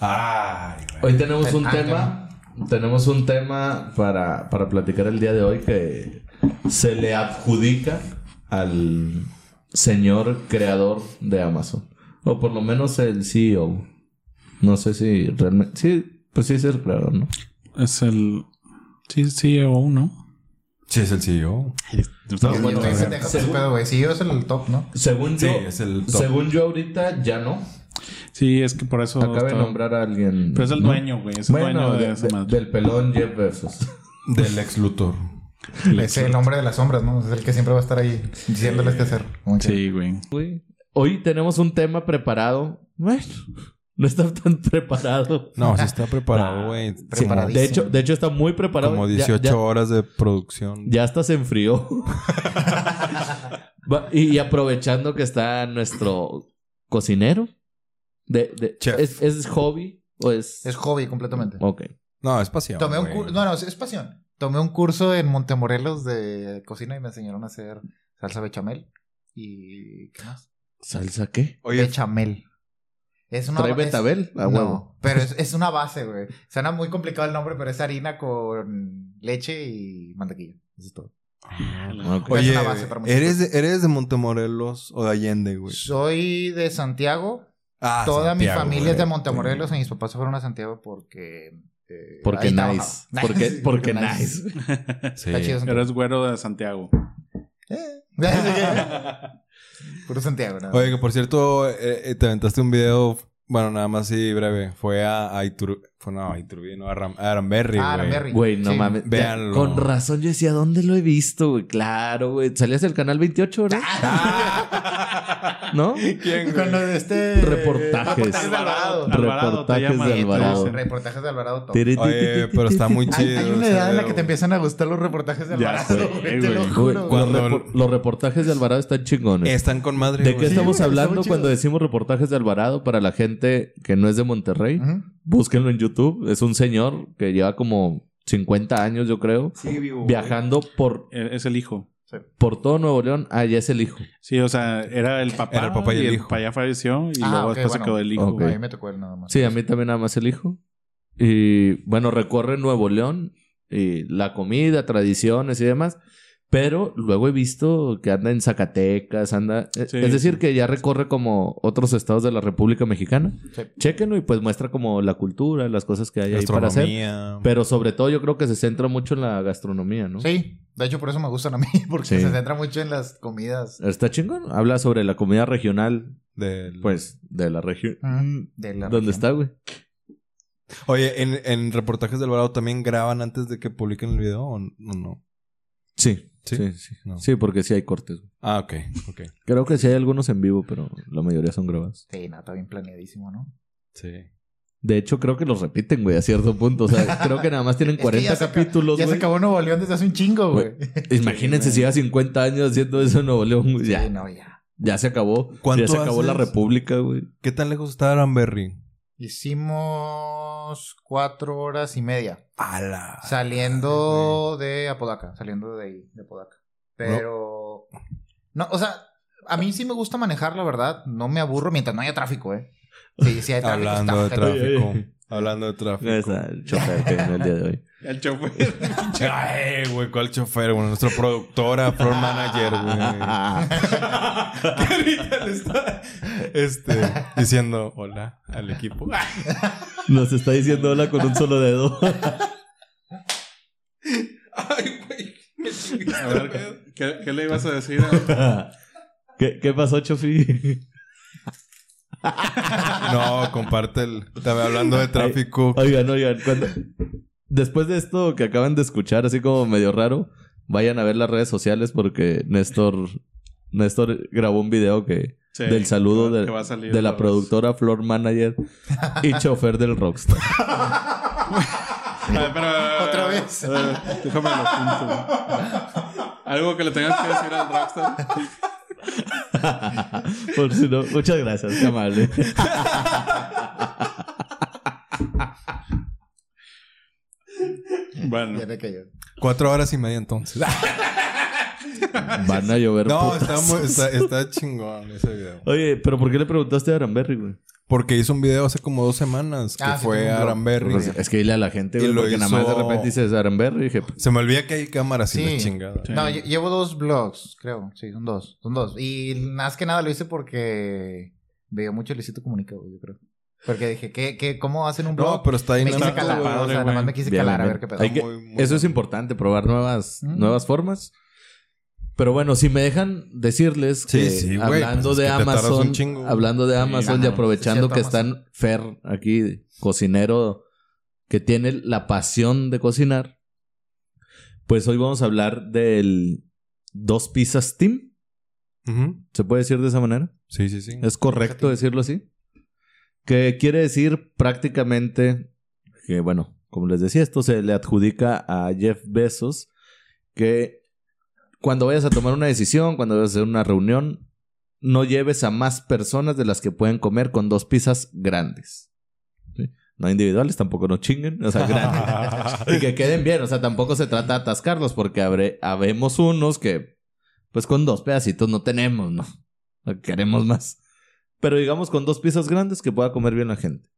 Ay, hoy tenemos un tema. Tenemos un tema para, para platicar el día de hoy que se le adjudica al señor creador de Amazon. O por lo menos el CEO. No sé si realmente. Sí, pues sí es el creador, ¿no? Es el... Sí, CEO, ¿no? Sí, es el CEO. No, bueno, se- pendejo, según- güey, sí, es el top, ¿no? Según Sí, yo. es el top. Según yo ahorita ya no. Sí, es que por eso... Acaba de nombrar a alguien. Pero es el ¿no? dueño, güey. Es el Bueno, dueño de, de- esa madre. del pelón Jeff Bezos. Del ex Luthor. Es el hombre de las sombras, ¿no? Es el que siempre va a estar ahí diciéndoles qué hacer. Sí, güey. Güey. Hoy tenemos un tema preparado. Bueno, no está tan preparado. No, sí está preparado, güey. Sí, Preparadísimo. de hecho, de hecho está muy preparado. Como Ya- 18 ya, horas de producción. ya hasta se enfrió. Y, y aprovechando que está nuestro cocinero. De, de- Chef. ¿es, ¿Es hobby o es...? Es hobby completamente. Ok. No, es pasión. Tomé un güey. curso, no, no, es pasión. Tomé un curso en Montemorelos de cocina y me enseñaron a hacer salsa bechamel. ¿Y qué más? ¿Salsa qué? Oye, bechamel. Es una ¿Trae es- betabel? A no, huevo. pero es, es una base, güey. Suena muy complicado el nombre, pero es harina con leche y mantequilla. Eso es todo. Ok. Oye, es una base para ¿eres de, ¿eres de Montemorelos o de Allende, güey? Soy de Santiago. Ah, Toda mi familia es de. Montemorelos y mis papás se fueron a Santiago porque... eh, Porque nice. trabajaba. Porque, Sí, porque nice. Sí. Está chido Santiago. Eres güero de Santiago. Eh. Puro Santiago, ¿no? Oye, que por cierto, eh, eh, te aventaste un video, bueno, nada más así breve. Fue a, a Itur... Fue no, a Iturbide, no, a, Ram- a Aramberri, Ah, güey. Aramberri. Güey, no Sí. mames. Ya, Véanlo. Con razón yo decía, ¿dónde lo he visto, güey? Claro, güey. Salías del canal 28, ¿verdad? ¿No? ¿Quién, Con güey? lo de este... Reportajes. Reportajes de Alvarado. Reportajes de Alvarado. Reportajes de Alvarado. Oye, pero está muy Hay, chido. hay una edad en la que te empiezan a gustar los reportajes de Alvarado, sé, güey, te lo güey. juro. Güey, güey. Cuando- los, repor- los reportajes de Alvarado están chingones. Están con madre, ¿De qué güey. estamos hablando cuando decimos reportajes de Alvarado para la gente que no es de Monterrey? Búsquenlo en YouTube. Es un señor que lleva como 50 años, yo creo, Sí, vivo. viajando por, Es el hijo. Por todo Nuevo León. Ah, ya es el hijo. Sí, o sea, era el papá. Era el papá y el hijo. papá ya falleció y Ah, luego ok, después bueno. se quedó el hijo. Ok. A mí me tocó él nada más. Sí, a mí también nada más el hijo. Y bueno, recorre Nuevo León y la comida, tradiciones y demás. Pero luego he visto que anda en Zacatecas, anda... Sí, es decir, sí. que ya recorre como otros estados de la República Mexicana. Sí. Chéquenlo y pues muestra como la cultura, las cosas que hay ahí para hacer. Pero sobre todo yo creo que se centra mucho en la gastronomía, ¿no? Sí, de hecho por eso me gustan a mí, porque Sí. se centra mucho en las comidas Está chingón. Habla sobre la comida regional, Del- pues, de la región. mm, de la ¿Dónde región. está, güey? Oye, ¿en, en reportajes del Alvarado también graban antes de que publiquen el video o no? Sí. ¿Sí? Sí, sí. No. Sí, porque sí hay cortes. Ah, ok, ok. Creo que sí hay algunos en vivo, pero la mayoría son grabados. Sí, no, está bien planeadísimo, ¿no? Sí. De hecho, creo que los repiten, güey, a cierto punto. O sea, creo que nada más tienen Es que 40 ya se aca- capítulos, Ya se acabó Nuevo León desde hace un chingo, güey. Imagínense si lleva 50 años haciendo eso en Nuevo León. güey, Ya. Sí, no, ya. Ya se acabó. ¿Cuánto Ya se acabó la república, güey. ¿Qué tan lejos está Aranberry? Hicimos cuatro horas y media. ¡Hala! Saliendo de Apodaca, saliendo de ahí, de Apodaca. Pero. No, o sea, a mí sí me gusta manejar, la verdad. No me aburro mientras no haya tráfico, ¿eh? Sí, sí hay tráfico. Hablando de está- tráfico. Oye, oye. Hablando de tráfico. Esa, el chofer que el día de hoy. El chofer. Ay, güey, ¿cuál chofer? Bueno, nuestra productora, floor manager, güey. Que ahorita le está este, diciendo hola al equipo. Nos está diciendo hola con un solo dedo. Ay, güey. A ver, güey. ¿qué, qué le ibas a decir? ¿Qué, ¿Qué pasó, Chofi? No, comparte el. Estaba hablando de tráfico. Oigan, oigan, cuando... después de esto que acaban de escuchar, así como medio raro, vayan a ver las redes sociales porque Néstor, Néstor grabó un video que Sí, del saludo que de, va a salir de la los- productora, floor manager y chofer del Rockstar. Ver, pero- Otra vez. ver, déjame lo apunto. Algo que le tengas que decir al Rockstar. Por si no, muchas gracias, qué amable. Bueno, Ya me cayó. Cuatro horas y media entonces. Van a llover. No, está, muy- está, está chingón ese video. Oye, pero ¿por qué le preguntaste a Aranberry, güey? Porque hizo un video hace como dos semanas que Ah, sí, fue un a. Pues, es que dile a la gente, Y güey, porque nada más de hizo- repente dices Aranberry y dije, Se me olvida que hay cámaras y Sí. la chingada. Sí. No, lle- llevo dos blogs, creo. Sí, son dos. Son dos. Y más que nada lo hice porque veo mucho Luisito Comunica, güey, yo creo. Porque dije, ¿qué, qué, ¿cómo hacen un blog? No, pero está ahí me quise calar, padre, o sea, güey. nada más me quise Bien, calar a ver qué pedo. Hay que- Muy, muy Eso es importante, probar nuevas, Mm. nuevas formas. Pero bueno, si me dejan decirles Sí, que sí, güey, hablando pues de que te tardas Amazon, un chingo. hablando de Amazon y ajá, aprovechando es que están Fer aquí, cocinero que tiene la pasión de cocinar, pues hoy vamos a hablar del dos pizzas team. ¿Se puede decir de esa manera? Sí, sí, sí. ¿Es correcto decirlo así? Que quiere decir prácticamente que, bueno, como les decía, esto se le adjudica a Jeff Bezos que cuando vayas a tomar una decisión, cuando vayas a hacer una reunión, no lleves a más personas de las que pueden comer con dos pizzas grandes. ¿Sí? No individuales, tampoco no chinguen, o sea, grandes. y que queden bien, o sea, tampoco se trata de atascarlos porque habré, habemos unos que, pues con dos pedacitos no tenemos, ¿no? Queremos más. Pero digamos con dos pizzas grandes que pueda comer bien la gente.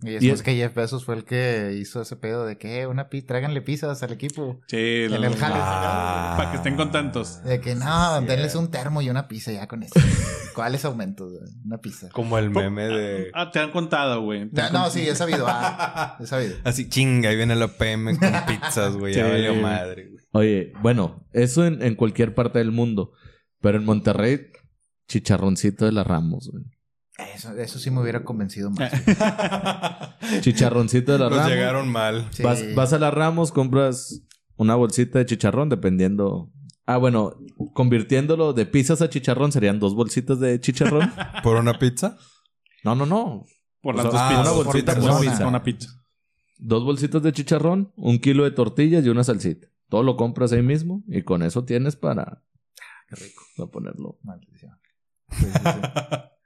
Y es- que Jeff Bezos fue el que hizo ese pedo de que, "Eh, una pizza, tráiganle pizzas al equipo. sí, En el jale. Ah. Para que estén contentos. De que, no, denles un termo y una pizza ya con eso. ¿Cuáles aumentos? Una pizza. Como el meme de. Ah, te han contado, güey. No, sí, he sabido. Ah, he sabido. Así chinga, ahí viene la PM con pizzas, güey. Ya Sí. valió madre, güey. Oye, bueno, eso en, en cualquier parte del mundo. Pero en Monterrey, chicharroncito de la Ramos, güey. Eso, eso sí me hubiera convencido más. Chicharroncito de la Nos Ramos. llegaron mal. Sí. Vas, vas a la Ramos, compras una bolsita de chicharrón, dependiendo. Ah, bueno, convirtiéndolo de pizzas a chicharrón serían dos bolsitas de chicharrón. ¿Por una pizza? No, no, no. Por las O sea, dos ah, pizzas. una bolsita por pizza. Una pizza. Dos bolsitas de chicharrón, un kilo de tortillas y una salsita. Todo lo compras ahí mismo y con eso tienes para. Qué rico. Para ponerlo. Maldición. Sí, sí,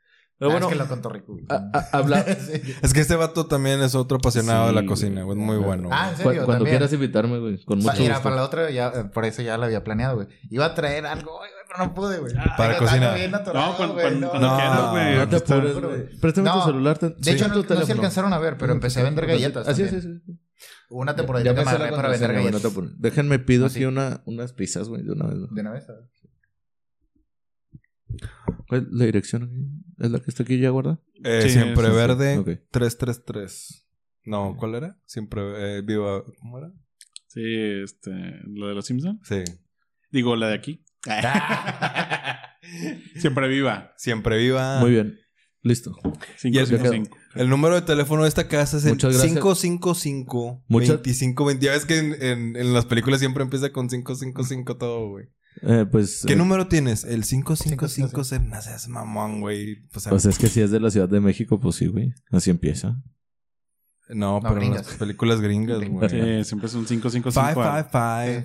Ah, bueno, es que lo contó rico. güey. a- a- habla- Sí. Es que este vato también es otro apasionado Sí, de la cocina, güey. Muy bueno. Ah, ¿en cu- serio? cuando También. quieras invitarme, güey, con mucho Mira, gusto. para la otra, ya, por eso ya lo había planeado, güey. Iba a traer algo, güey, pero no pude, güey. Para cocinar. No, cuando- güey, no. cuando No, güey. No te está. apures, güey. Préstame tu celular. te- De hecho, tu no, no se alcanzaron a ver, pero empecé a vender galletas. Así es, también. sí, sí. Una temporada Ya que me para vender no te galletas. Déjenme pido Ah, aquí sí. una, unas pizzas, güey, de una vez. De una vez, a ver. ¿Cuál es la dirección aquí? ¿Es la que está aquí ya guardada? Eh, Sí, siempre sí, sí. verde Ok. 333. No, ¿cuál era? Siempre eh, viva. ¿Cómo era? Sí, este. Lo de los Simpsons. Sí. Digo, la de aquí. Siempre viva. Siempre viva. Muy bien. Listo. 555. El número de teléfono de esta casa es el Muchas gracias. 555 Muchas- 25 20. Ya ves que en, en- en las películas siempre empieza con 555 todo, güey. Eh, pues, ¿Qué eh, número tienes? El 555 se no seas mamón, güey. O sea, pues es que si es de la Ciudad de México, pues sí, güey. Así empieza. no, No, pero en gringas. las películas gringas, güey. Sí, siempre es un 555. Five, five, five.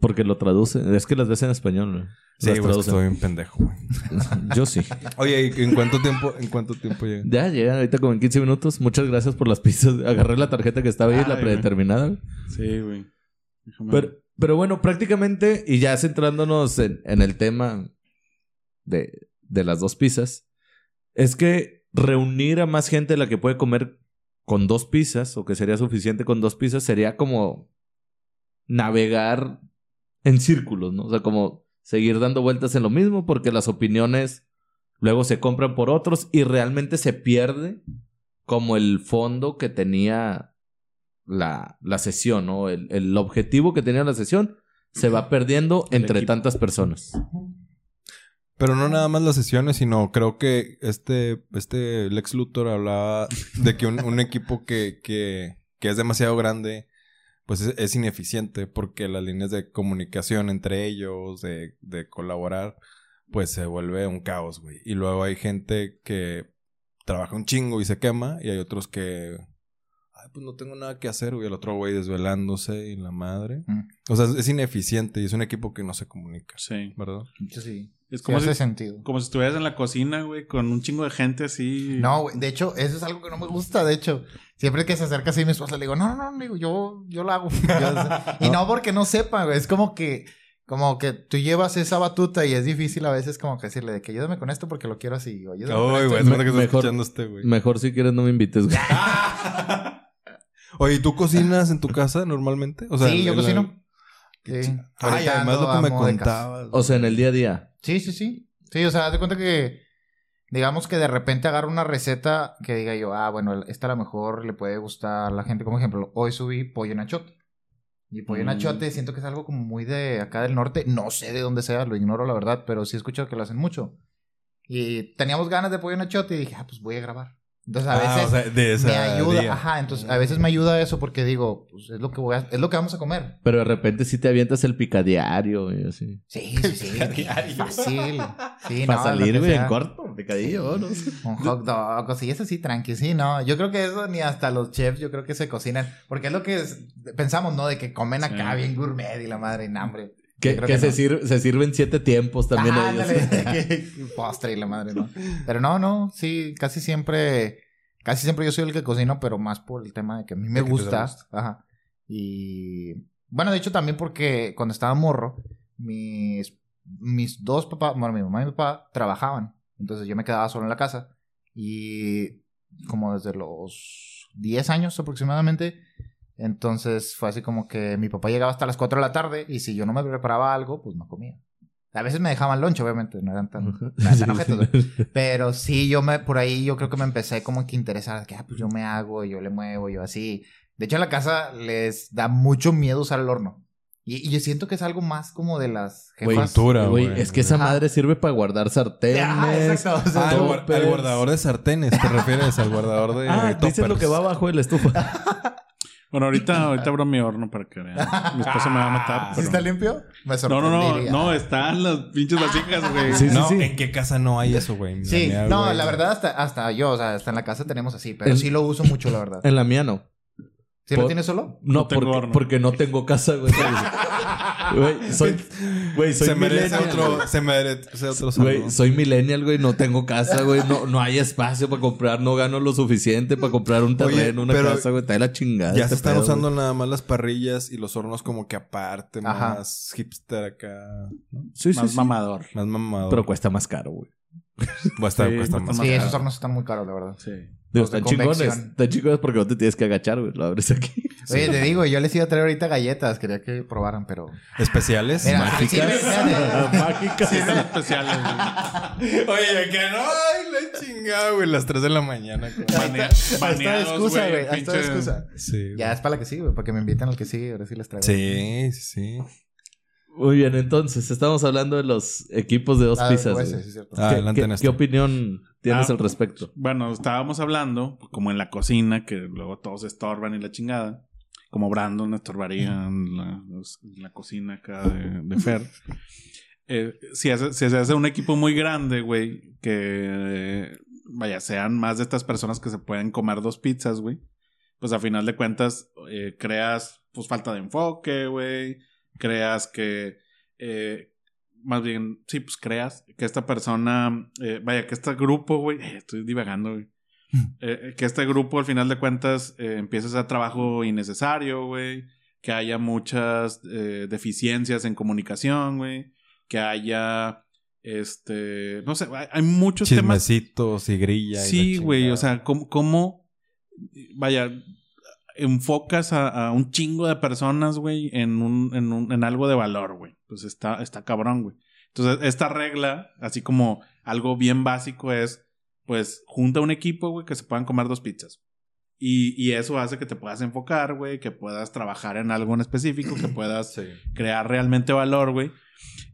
Porque lo traduce. Es que las ves en español, güey. Sí, Las estoy bien pendejo, güey. Yo sí. Oye, ¿y en cuánto tiempo, en cuánto tiempo llega? Ya llegan ahorita como en 15 minutos. Muchas gracias por las pizzas. Agarré la tarjeta que estaba ahí, Ay, la predeterminada. güey. Sí, güey. Déjame- Pero, pero bueno, prácticamente, y ya centrándonos en, el tema de, de las dos pizzas, es que reunir a más gente de la que puede comer con dos pizzas, o que sería suficiente con dos pizzas, sería como navegar en círculos, ¿no? O sea, como seguir dando vueltas en lo mismo, porque las opiniones luego se compran por otros y realmente se pierde como el fondo que tenía la, la sesión, ¿no? El, el objetivo que tenía la sesión se va perdiendo entre tantas personas. Pero no nada más las sesiones, sino creo que este, este Lex Luthor hablaba de que un, un equipo que, que, que es demasiado grande, pues es, es ineficiente porque las líneas de comunicación entre ellos, de, de colaborar, pues se vuelve un caos, güey. Y luego hay gente que trabaja un chingo y se quema, y hay otros que, pues no tengo nada que hacer, güey. El otro güey desvelándose y la madre. Mm. O sea, es ineficiente y es un equipo que no se comunica, Sí. ¿verdad? Sí. Es Como hace si, sentido. como si estuvieras en la cocina, güey, con un chingo de gente así. No, güey. De hecho, eso es algo que no me gusta. De hecho, siempre que se acerca así mi esposa, le digo, no, no, no, digo, yo, yo lo hago. Yo- y no porque no sepa, güey. Es como que, como que tú llevas esa batuta y es difícil a veces como que decirle de que ayúdame con esto porque lo quiero así. O ayúdame con Ay, esto. güey, es verdad que Mejor- escuchando este, güey. Mejor si quieres no me invites. güey. Oye, ¿y ¿tú cocinas en tu casa normalmente? O sí, yo en la- cocino. Sí. Ay, Ahorita además lo que me contabas. O sea, en el día a día. Sí, sí, sí. Sí, o sea, haz de cuenta que, digamos que de repente agarro una receta que diga yo, ah, bueno, esta a lo mejor le puede gustar a la gente. Como ejemplo, hoy subí pollo en achote. Y pollo en Mm. achote siento que es algo como muy de acá del norte. No sé de dónde sea, lo ignoro la verdad, pero sí he escuchado que lo hacen mucho. Y teníamos ganas de pollo en achote y dije, ah, pues voy a grabar. Entonces a Ah, veces o sea, de esa me ayuda, día. ajá, entonces a veces me ayuda eso porque digo, pues es lo que voy a, es lo que vamos a comer. Pero de repente sí te avientas el picadiario y así. Sí, sí, sí. Fácil. Sí, Para no, salir, lo que güey, en sea. corto. Picadillo, ¿no? Un hot dog, cosillas así, tranqui, sí, no. Yo creo que eso ni hasta los chefs, yo creo que se cocinan. Porque es lo que es- pensamos, ¿no? De que comen acá Sí. bien gourmet y la madre en hambre. Que, que que se, no. sir- se sirven siete tiempos también. Ajá, ellos. que- postre y la madre, ¿no? Pero no, no, sí, casi siempre, casi siempre yo soy el que cocino, pero más por el tema de que a mí me gusta. gusta. Ajá. Y bueno, de hecho también porque cuando estaba morro, mis, mis dos papás, bueno, mi mamá y mi papá trabajaban. Entonces yo me quedaba solo en la casa. Y como desde los 10 años aproximadamente, entonces fue así como que mi papá llegaba hasta las 4 de la tarde y si yo no me preparaba algo, pues no comía. A veces me dejaban lunch, obviamente, no eran tan, tan. Pero sí, yo me, por ahí yo creo que me empecé como que a interesar, que ah, pues yo me hago, yo le muevo, yo así. De hecho, en la casa les da mucho miedo usar el horno. Y, y yo siento que es algo más como de las Güey, jefas. cultura, Güey, es que esa madre sirve para guardar sartenes. Ajá, exacto, o sea, Ah, al, guardador de sartenes, ¿te refieres? Al guardador de Ah, dices toppers. lo que va abajo de la estufa. Bueno, ahorita, ahorita abro mi horno para que vean. Mi esposa me va a matar. ¿Sí pero- está limpio? Me No, no, no, no, están las pinches vasijas, güey. Sí, sí, no, sí. ¿en qué casa no hay eso, güey? Sí, mía, no, güey. la verdad hasta, hasta yo, o sea, hasta en la casa tenemos así, pero El- sí lo uso mucho, la verdad. En la mía no. ¿Sí lo tienes solo? No, porque, horno. porque no tengo casa, güey. Güey, soy, güey, soy Se merece millennial, otro, güey. se merece otro Güey, soy millennial, güey, no tengo casa, güey, no, no hay espacio para comprar, no gano lo suficiente para comprar un Oye, terreno, una casa, güey, está de la chingada. Ya este se están pedo, usando güey. nada más las parrillas y los hornos como que aparte, Ajá. más hipster acá. Sí, sí, Más sí. mamador. Más mamado. Pero cuesta más caro, güey. cuesta, Sí, cuesta más. más Sí, esos hornos están muy caros, la verdad. Sí. Digo, están chingones. Están chingones porque no te tienes que agachar, güey. Lo abres aquí. Oye, te digo, yo les iba a traer ahorita galletas, quería que probaran, pero... Especiales. Mira, Mágicas. sí, fíjate. Mágicas. Sí, son especiales, güey. Oye, que no, ay, la chingada, güey, las 3 de la mañana. baneados, excusa, güey. Pinche- excusa. Sí. Ya es para la que sigue, güey, para que me inviten al que sigue, ahora sí les traigo. Sí, sí, sí. Muy bien, entonces, estamos hablando de los equipos de dos Ah, pizzas. pues, sí, cierto. Ah, ¿Qué, adelante, qué- qué opinión tienes Ah, al respecto? Bueno, estábamos hablando, como en la cocina, que luego todos estorban y la chingada. Como Brandon estorbaría en la, en la cocina acá de, de Fer. Eh, si, hace- si se hace un equipo muy grande, güey, que eh, vaya, sean más de estas personas que se pueden comer dos pizzas, güey. Pues a final de cuentas, eh, creas pues falta de enfoque, güey. Creas que, eh, más bien, sí, pues creas que esta persona, eh, vaya, que este grupo, güey, eh, estoy divagando, güey. Eh, que este grupo, al final de cuentas, empiece a hacer trabajo innecesario, güey. Que haya muchas eh, deficiencias en comunicación, güey. Que haya, este, no sé, hay, muchos temas. Chismecitos y grilla. Sí, güey, o sea, ¿cómo, cómo, vaya, enfocas a, a un chingo de personas, güey, en, un, en, un, en algo de valor, güey? Pues está, está cabrón, güey. Entonces, esta regla, así como algo bien básico es, pues, junta un equipo, güey, que se puedan comer dos pizzas. Y, y eso hace que te puedas enfocar, güey, que puedas trabajar en algo en específico, que puedas Sí. crear realmente valor, güey.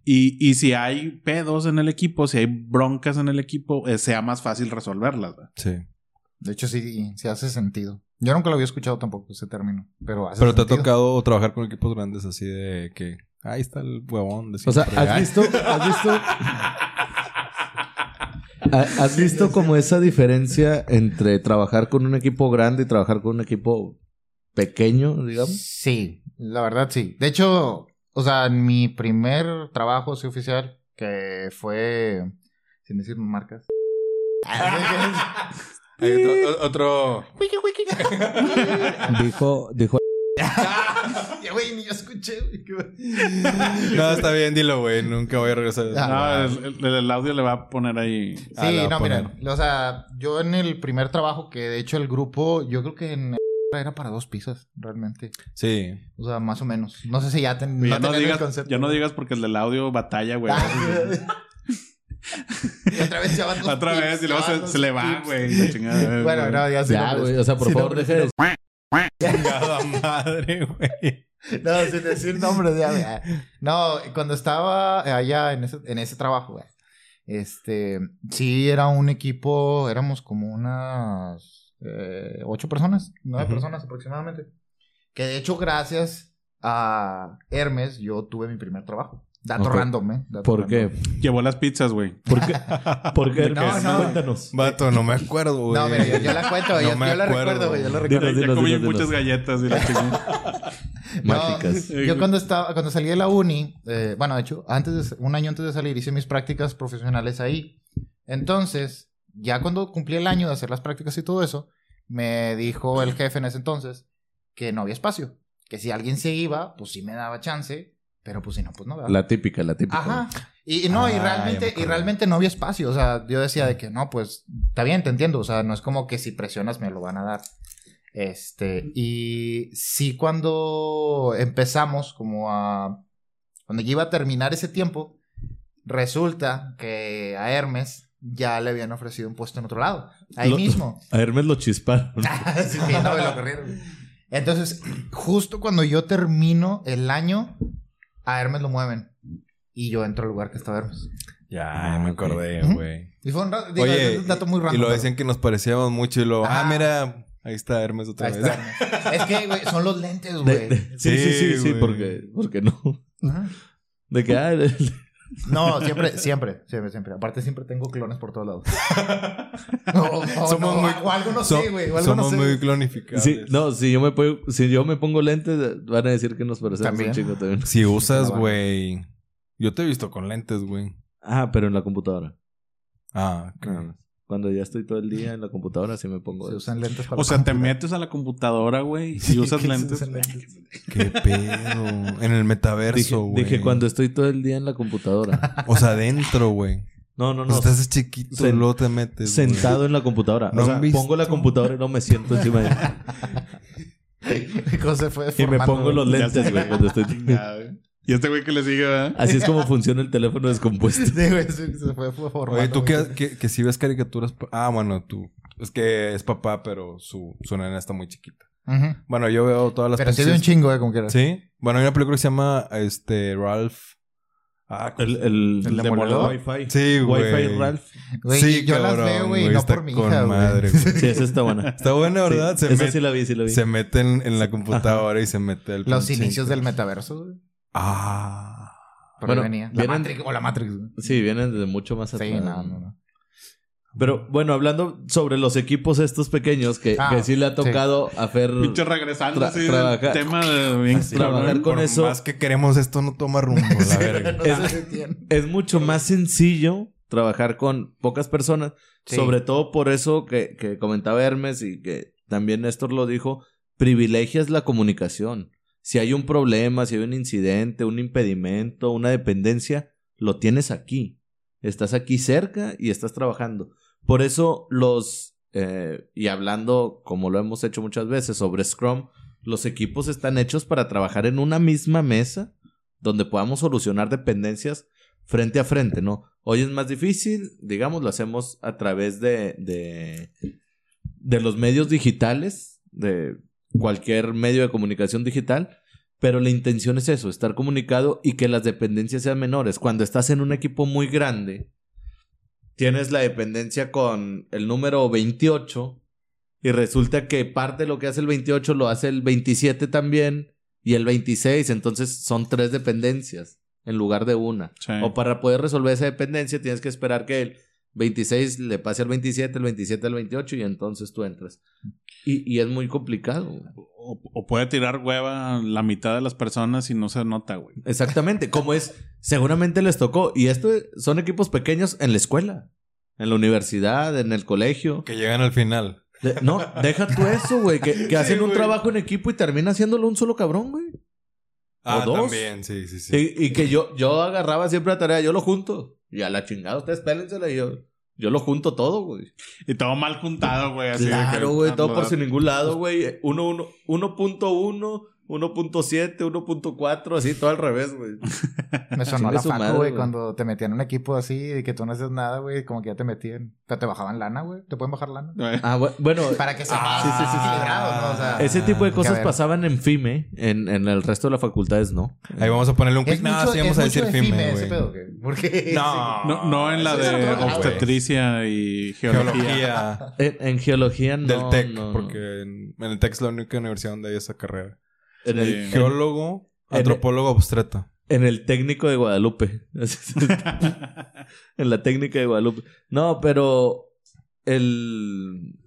Y, y si hay pedos en el equipo, si hay broncas en el equipo, eh, sea más fácil resolverlas, güey. Sí. De hecho, sí, sí hace sentido. Yo nunca lo había escuchado tampoco ese término, pero hace Pero te ha tocado trabajar con equipos grandes así de que ahí está el huevón de O sea. ¿has Ay, visto? ¿Has visto? ¿Ha- ¿Has visto como esa diferencia entre trabajar con un equipo grande y trabajar con un equipo pequeño, digamos? Sí, la verdad sí. De hecho, o sea, en mi primer trabajo así oficial, que fue, sin decir marcas. hay otro, otro- Dijo, dijo Ya, güey, ni yo escuché. No, está bien, dilo, güey. Nunca voy a regresar. Ah, No, el, el- el audio le va a poner ahí. Ah, Sí, la voy a no, miren, o sea, yo en el primer trabajo, que de hecho el grupo, yo creo que en era para dos pizzas, realmente. Sí. O sea, más o menos. No sé si ya, ten, ya, no el digas, concepto. ya no digas porque el del audio batalla, güey. y otra vez ya van dos Otra vez y luego se, se le va, güey. Bueno, no, ya sí. Ya, güey. O sea, por favor, nombres, deje de... Chingada madre, güey. No, sin decir nombres, ya, güey. No, cuando estaba allá en ese, en ese trabajo, güey. Este, sí, era un equipo, éramos como unas eh, ocho personas, nueve personas aproximadamente. Que de hecho, gracias a Hermes, yo tuve mi primer trabajo. Dato random, ¿eh? Dato ¿Por qué? Llevó las pizzas, güey. ¿Por qué? ¿Por qué? No, no. Cuéntanos. Vato, no me acuerdo, güey. No, mira, yo, yo la cuento, No yo, me yo la acuerdo, recuerdo, güey, yo la recuerdo. Dinos, Ya dinos, comí dinos, muchas dinos. galletas y la chingada. Mágicas. No, yo cuando estaba, cuando salí de la uni, eh, bueno, de hecho, antes de, un año antes de salir hice mis prácticas profesionales ahí. Entonces, ya cuando cumplí el año de hacer las prácticas y todo eso, me dijo el jefe en ese entonces que no había espacio. Que si alguien se iba, pues sí me daba chance, pero pues si no, pues no. ¿verdad? La típica, la típica. Ajá. Y, y no, y Ah, realmente, y realmente no había espacio. O sea, yo decía de que no, pues está bien, te entiendo. O sea, no es como que si presionas me lo van a dar. Este, y sí, cuando empezamos, como a. Cuando ya iba a terminar ese tiempo, resulta que a Hermes ya le habían ofrecido un puesto en otro lado. Ahí Lo- mismo. A Hermes lo chisparon. Sí, sí, no me lo corrieron. Entonces, justo cuando yo termino el año, a Hermes lo mueven. Y yo entro al lugar que estaba Hermes. Ya, me acordé, güey. Y fue un, digo, Oye, un dato muy y random. lo decían que nos parecíamos mucho y lo... Ah, mira, ahí está Hermes otra Ahí vez. está Hermes. Es que, güey, son los lentes, güey. sí, sí, sí, Sí, porque, porque no. Ajá. De que, ah, No, siempre, siempre, siempre, siempre. Aparte, siempre tengo clones por todos lados. No, no, Somos no, muy- O algo no So- sé, güey. Somos no sé. muy clonificados. sí, no, si yo me pongo, si yo me pongo lentes, van a decir que nos parecemos También. un chingo también. Si usas, barba. güey... Yo te he visto con lentes, güey. Ah, pero en la computadora. Ah, ok. Cuando ya estoy todo el día en la computadora, sí me pongo. Se eso. usan lentes para O sea, te metes a la computadora, güey, y Sí, usas lentes. Qué pedo. En el metaverso, güey. dije cuando estoy todo el día en la computadora. O sea, dentro, güey. No, no, no. estás chiquito y Sen- luego te metes. Sentado en la computadora. ¿No o sea, pongo la computadora y no me siento encima de ¿Cómo se fue Y me pongo los lentes, güey, cuando estoy. Y este güey que le sigue, ¿verdad? Así es como funciona el teléfono descompuesto. Sí, güey, se, fue, fue formando. Oye, tú que, que, que si ves caricaturas... Ah, bueno, tú... Es que es papá, pero su, su nena está muy chiquita. Ujú. Bueno, yo veo todas las Pero sí ve un chingo, eh, como quieras. Sí. Bueno, hay una película que se llama este Ralph. Ah, ¿cómo El, el, ¿El demoledor? Wi-Fi. Sí, güey. Wi-Fi Ralph. Güey, Sí, yo las cabrón, veo, güey, güey, no está por mi con hija, güey. madre, güey. Sí, esa está buena. Está buena, ¿verdad? Sí, se, esa met- sí la vi, sí la vi. se meten en la computadora y se mete el Los inicios del metaverso, güey. Ah. Por ahí Bueno, venía. La vienen- Matrix o la Matrix. Sí, vienen de mucho más Sí, atrás. no, no, no. Pero bueno, hablando sobre los equipos estos pequeños que, Ah, que sí le ha sí. tocado hacer... Pinche regresando Tra- así del trabajar- tema de bien trabajar con Por eso- más que queremos esto no toma rumbo, la verga. No se detiene. es mucho más sencillo trabajar con pocas personas. Sí. Sobre todo por eso que, que comentaba Hermes y que también Néstor lo dijo, privilegias la comunicación. Si hay un problema, si hay un incidente, un impedimento, una dependencia, lo tienes aquí. Estás aquí cerca y estás trabajando. Por eso los, eh, y hablando como lo hemos hecho muchas veces sobre Scrum, los equipos están hechos para trabajar en una misma mesa donde podamos solucionar dependencias frente a frente, ¿no? Hoy es más difícil, digamos, lo hacemos a través de, de, de los medios digitales, de cualquier medio de comunicación digital, pero la intención es eso, estar comunicado y que las dependencias sean menores. Cuando estás en un equipo muy grande, tienes la dependencia con el número 28 y resulta que parte de lo que hace el 28 lo hace el 27 también y el 26, entonces son tres dependencias en lugar de una. Sí. O para poder resolver esa dependencia tienes que esperar que el 26 le pase al 27, el 27 al 28 y entonces tú entras. Y, y es muy complicado. O, o puede tirar hueva la mitad de las personas y no se nota, güey. Exactamente, como es, seguramente les tocó. Y esto son equipos pequeños en la escuela, en la universidad, en el colegio. Que llegan al final. De- no, deja tú eso, güey, que, que hacen un güey. trabajo en equipo y termina haciéndolo un solo cabrón, güey. Ah, dos. también, sí, sí, sí. Y, y que yo, yo agarraba siempre la tarea, yo lo junto. Y a la chingada, ustedes pélensela y yo, yo lo junto todo, güey. Y todo mal juntado, güey. así Claro, güey, todo por sin ningún lado, güey. 1.1, 1.1, 1.7, 1.4, así todo al revés, güey. Me sonó la facu, güey, cuando te metían en un equipo así y que tú no haces nada, güey, como que ya te metían. Pero te bajaban lana, güey. ¿Te pueden bajar lana? Ah, bu- bueno, Para que sea Ah, sí, sí, sí, sí. ¿no? O sea, ese tipo de cosas pasaban en FIME, en, en el resto de las facultades no. Ahí vamos a ponerle un pic. No, sí vamos a decir de FIME, ese güey. pedo. Porque... No. No, no en la Ese de obstetricia y geología. Geología. En, en geología no. del TEC, no, no. porque en, en el TEC es la única universidad donde hay esa carrera. En el, Sí. Geólogo, en- antropólogo obstreta. en el técnico de Guadalupe. en la técnica de Guadalupe. No, pero el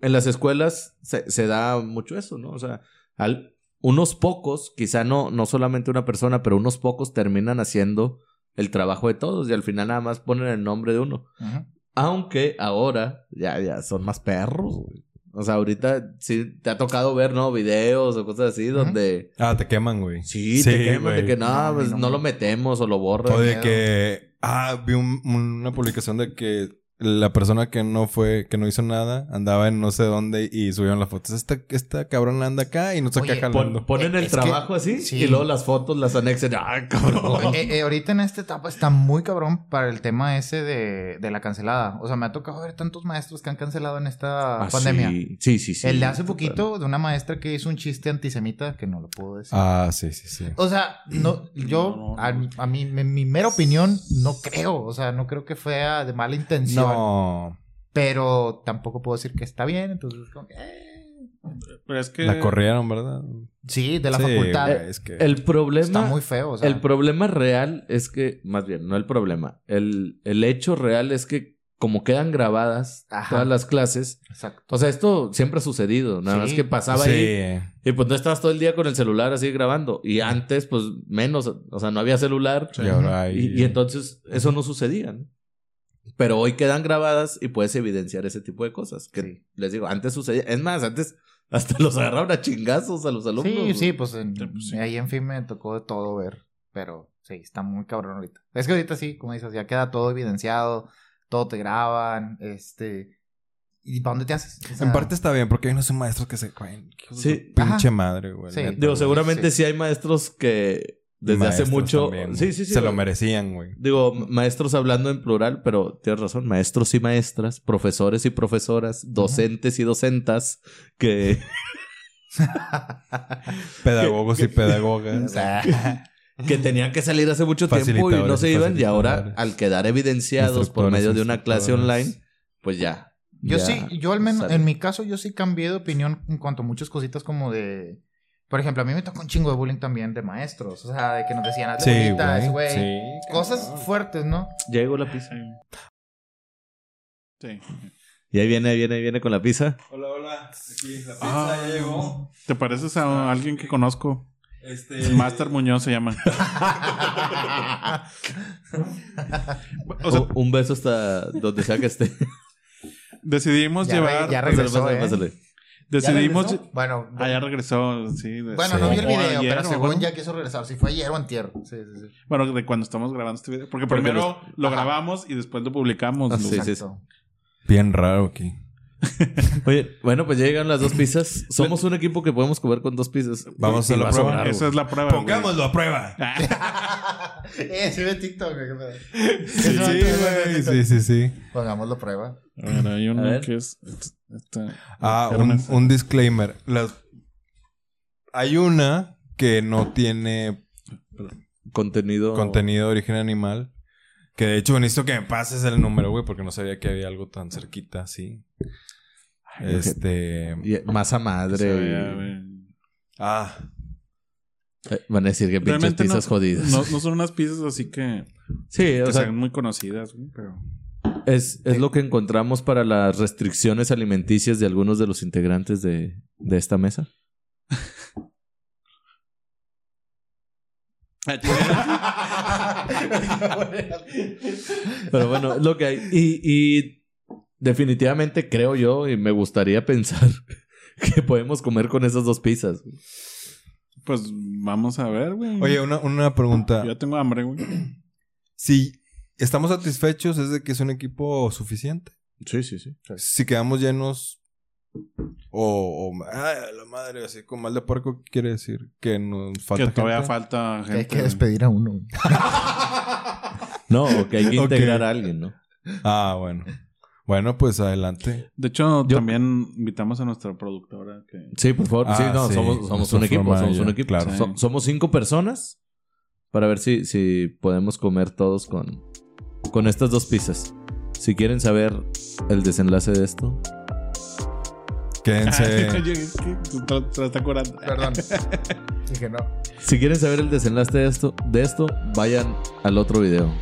en las escuelas se, se da mucho eso, ¿no? O sea, al- unos pocos, quizá no, no solamente una persona, pero unos pocos terminan haciendo el trabajo de todos y al final nada más ponen el nombre de uno. Ujú. Aunque ahora ya, ya son más perros, güey. O sea, ahorita sí te ha tocado ver, ¿no? Videos o cosas así donde... Ah, te queman, güey. Sí, te queman de que no, No, pues no lo metemos o lo borran. O de miedo. que. Ah, vi un- una publicación de que la persona que no fue, que no hizo nada, andaba en no sé dónde y subieron las fotos. Esta, esta cabrón anda acá y no está Oye, acá Pon- jalando. ponen el es que- trabajo así sí. y luego las fotos las anexan. ¡Ay, cabrón! Eh, eh, ahorita en esta etapa está muy cabrón para el tema ese de, de la cancelada. O sea, me ha tocado ver tantos maestros que han cancelado en esta Ah, pandemia. Sí, sí, sí. sí. el de hace poquito de una maestra que hizo un chiste antisemita que no lo puedo decir. Ah, sí, sí, sí. O sea, no, yo, No, no, a, a mí, en mi mera opinión, no creo. O sea, no creo que fue de mala intención. No. Pero tampoco puedo decir que está bien. Entonces, como que, eh. Pero es que. La corrieron, ¿verdad? Sí, de la Sí, facultad. güey, es que... El problema... Está muy feo. O sea, El problema real es que... Más bien, no el problema. El, el hecho real es que como quedan grabadas Ajá. todas las clases... Exacto. O sea, esto siempre ha sucedido. Nada más que pasaba sí. ahí y pues no estabas todo el día con el celular así grabando. Y antes, pues menos. O sea, no había celular. Y ahora hay... Y, y entonces eso no sucedía. ¿no? Pero hoy quedan grabadas y puedes evidenciar ese tipo de cosas. Que Sí. les digo, antes sucedía. Es más, antes hasta los agarraban a chingazos a los alumnos. Sí, güey. sí, pues, en- Sí, pues, ahí en fin me tocó de todo ver. Pero sí, está muy cabrón ahorita. Es que ahorita sí, como dices, ya queda todo evidenciado, todo te graban, este. ¿Y para dónde te haces? O sea, En parte está bien, porque hay unos maestros que se... de Sí. Pinche Ajá. madre, güey. Sí. Digo, seguramente Sí. sí. hay maestros que desde hace mucho. también, sí, sí, sí. Se lo merecían, güey. Digo, ma- maestros hablando en plural, pero tienes razón, maestros y maestras, profesores y profesoras, docentes y docentas, que, Pedagogos y O pedagogas. sea, que tenían que salir hace mucho tiempo y no se iban, y ahora, al quedar evidenciados por medio de una clase online, pues ya. yo ya sí, yo al menos, sale. en mi caso, yo sí cambié de opinión en cuanto a muchas cositas como de. Por ejemplo, a mí me tocó un chingo de bullying también de maestros. O sea, de que nos decían, hazle Sí, bolitas, güey. güey. Sí, Cosas cabrón. fuertes, ¿no? Llegó la pizza. Sí. Y ahí viene, ahí viene, ahí viene con la pizza. Hola, hola. Aquí la pizza Ah. ya llegó. ¿Te pareces a alguien que conozco? Este. Master Muñoz se llama. O sea, O- un beso hasta donde sea que esté. decidimos Ya llevar. re- ya Pásale, regresó, pásale, ¿eh? Decidimos. Bueno, Ah, ya regresó, sí. de- bueno, sí. no vi el video, ayer, pero según bueno. ya quiso regresar. Si fue ayer o antier. Sí, sí, sí. Bueno, de cuando estamos grabando este video. Porque, Porque primero lo Ajá. grabamos y después lo publicamos. Ah, sí, sí. Exacto. Bien raro aquí. Oye, bueno, pues ya llegan las dos pizzas. Somos un equipo que podemos comer con dos pizzas. Vamos a la prueba. sobrar, Esa es la prueba. güey. Pongámoslo a prueba. eh, sí ve TikTok. güey. Sí, ver güey. Sí, sí, sí. Pongámoslo a prueba. A ver, hay A uno que es. Este- Ah, un, disclaimer. Las... Hay una que no tiene Contenido. contenido de origen animal. Que de hecho necesito que me pases el número, güey, porque no sabía que había algo tan cerquita así. Este. Y- Masa madre. Ah, Eh, Van a decir que pinches Realmente no, pizzas jodidas. no, no son unas pizzas así que, sí, que o sea, sean muy conocidas, güey, pero. Es, es lo que encontramos para las restricciones alimenticias de algunos de los integrantes de, de esta mesa. Pero bueno, es lo que hay. Y, y definitivamente creo yo, y me gustaría pensar que podemos comer con esas dos pizzas. Pues vamos a ver, güey. oye, una, una pregunta. Yo ya tengo hambre, güey. Si estamos satisfechos, ¿es de que es un equipo suficiente? Sí, sí, sí. Si quedamos llenos. O, o ay, la madre, así con mal de puerco, ¿qué quiere decir? Que nos falta. que todavía gente? falta Que hay que despedir a uno. No, que hay que integrar a alguien, ¿no? Ah, bueno. Bueno, pues adelante. De hecho, Yo- también invitamos a nuestra productora que. Sí, por favor. Ah, sí, no, sí. somos, somos un equipo, somos un equipo. claro. So- somos cinco personas para ver si, si podemos comer todos con, con estas dos pizzas. Si quieren saber el desenlace de esto, Quédense. Perdón. Dije no. si quieren saber el desenlace de esto, de esto, vayan al otro video.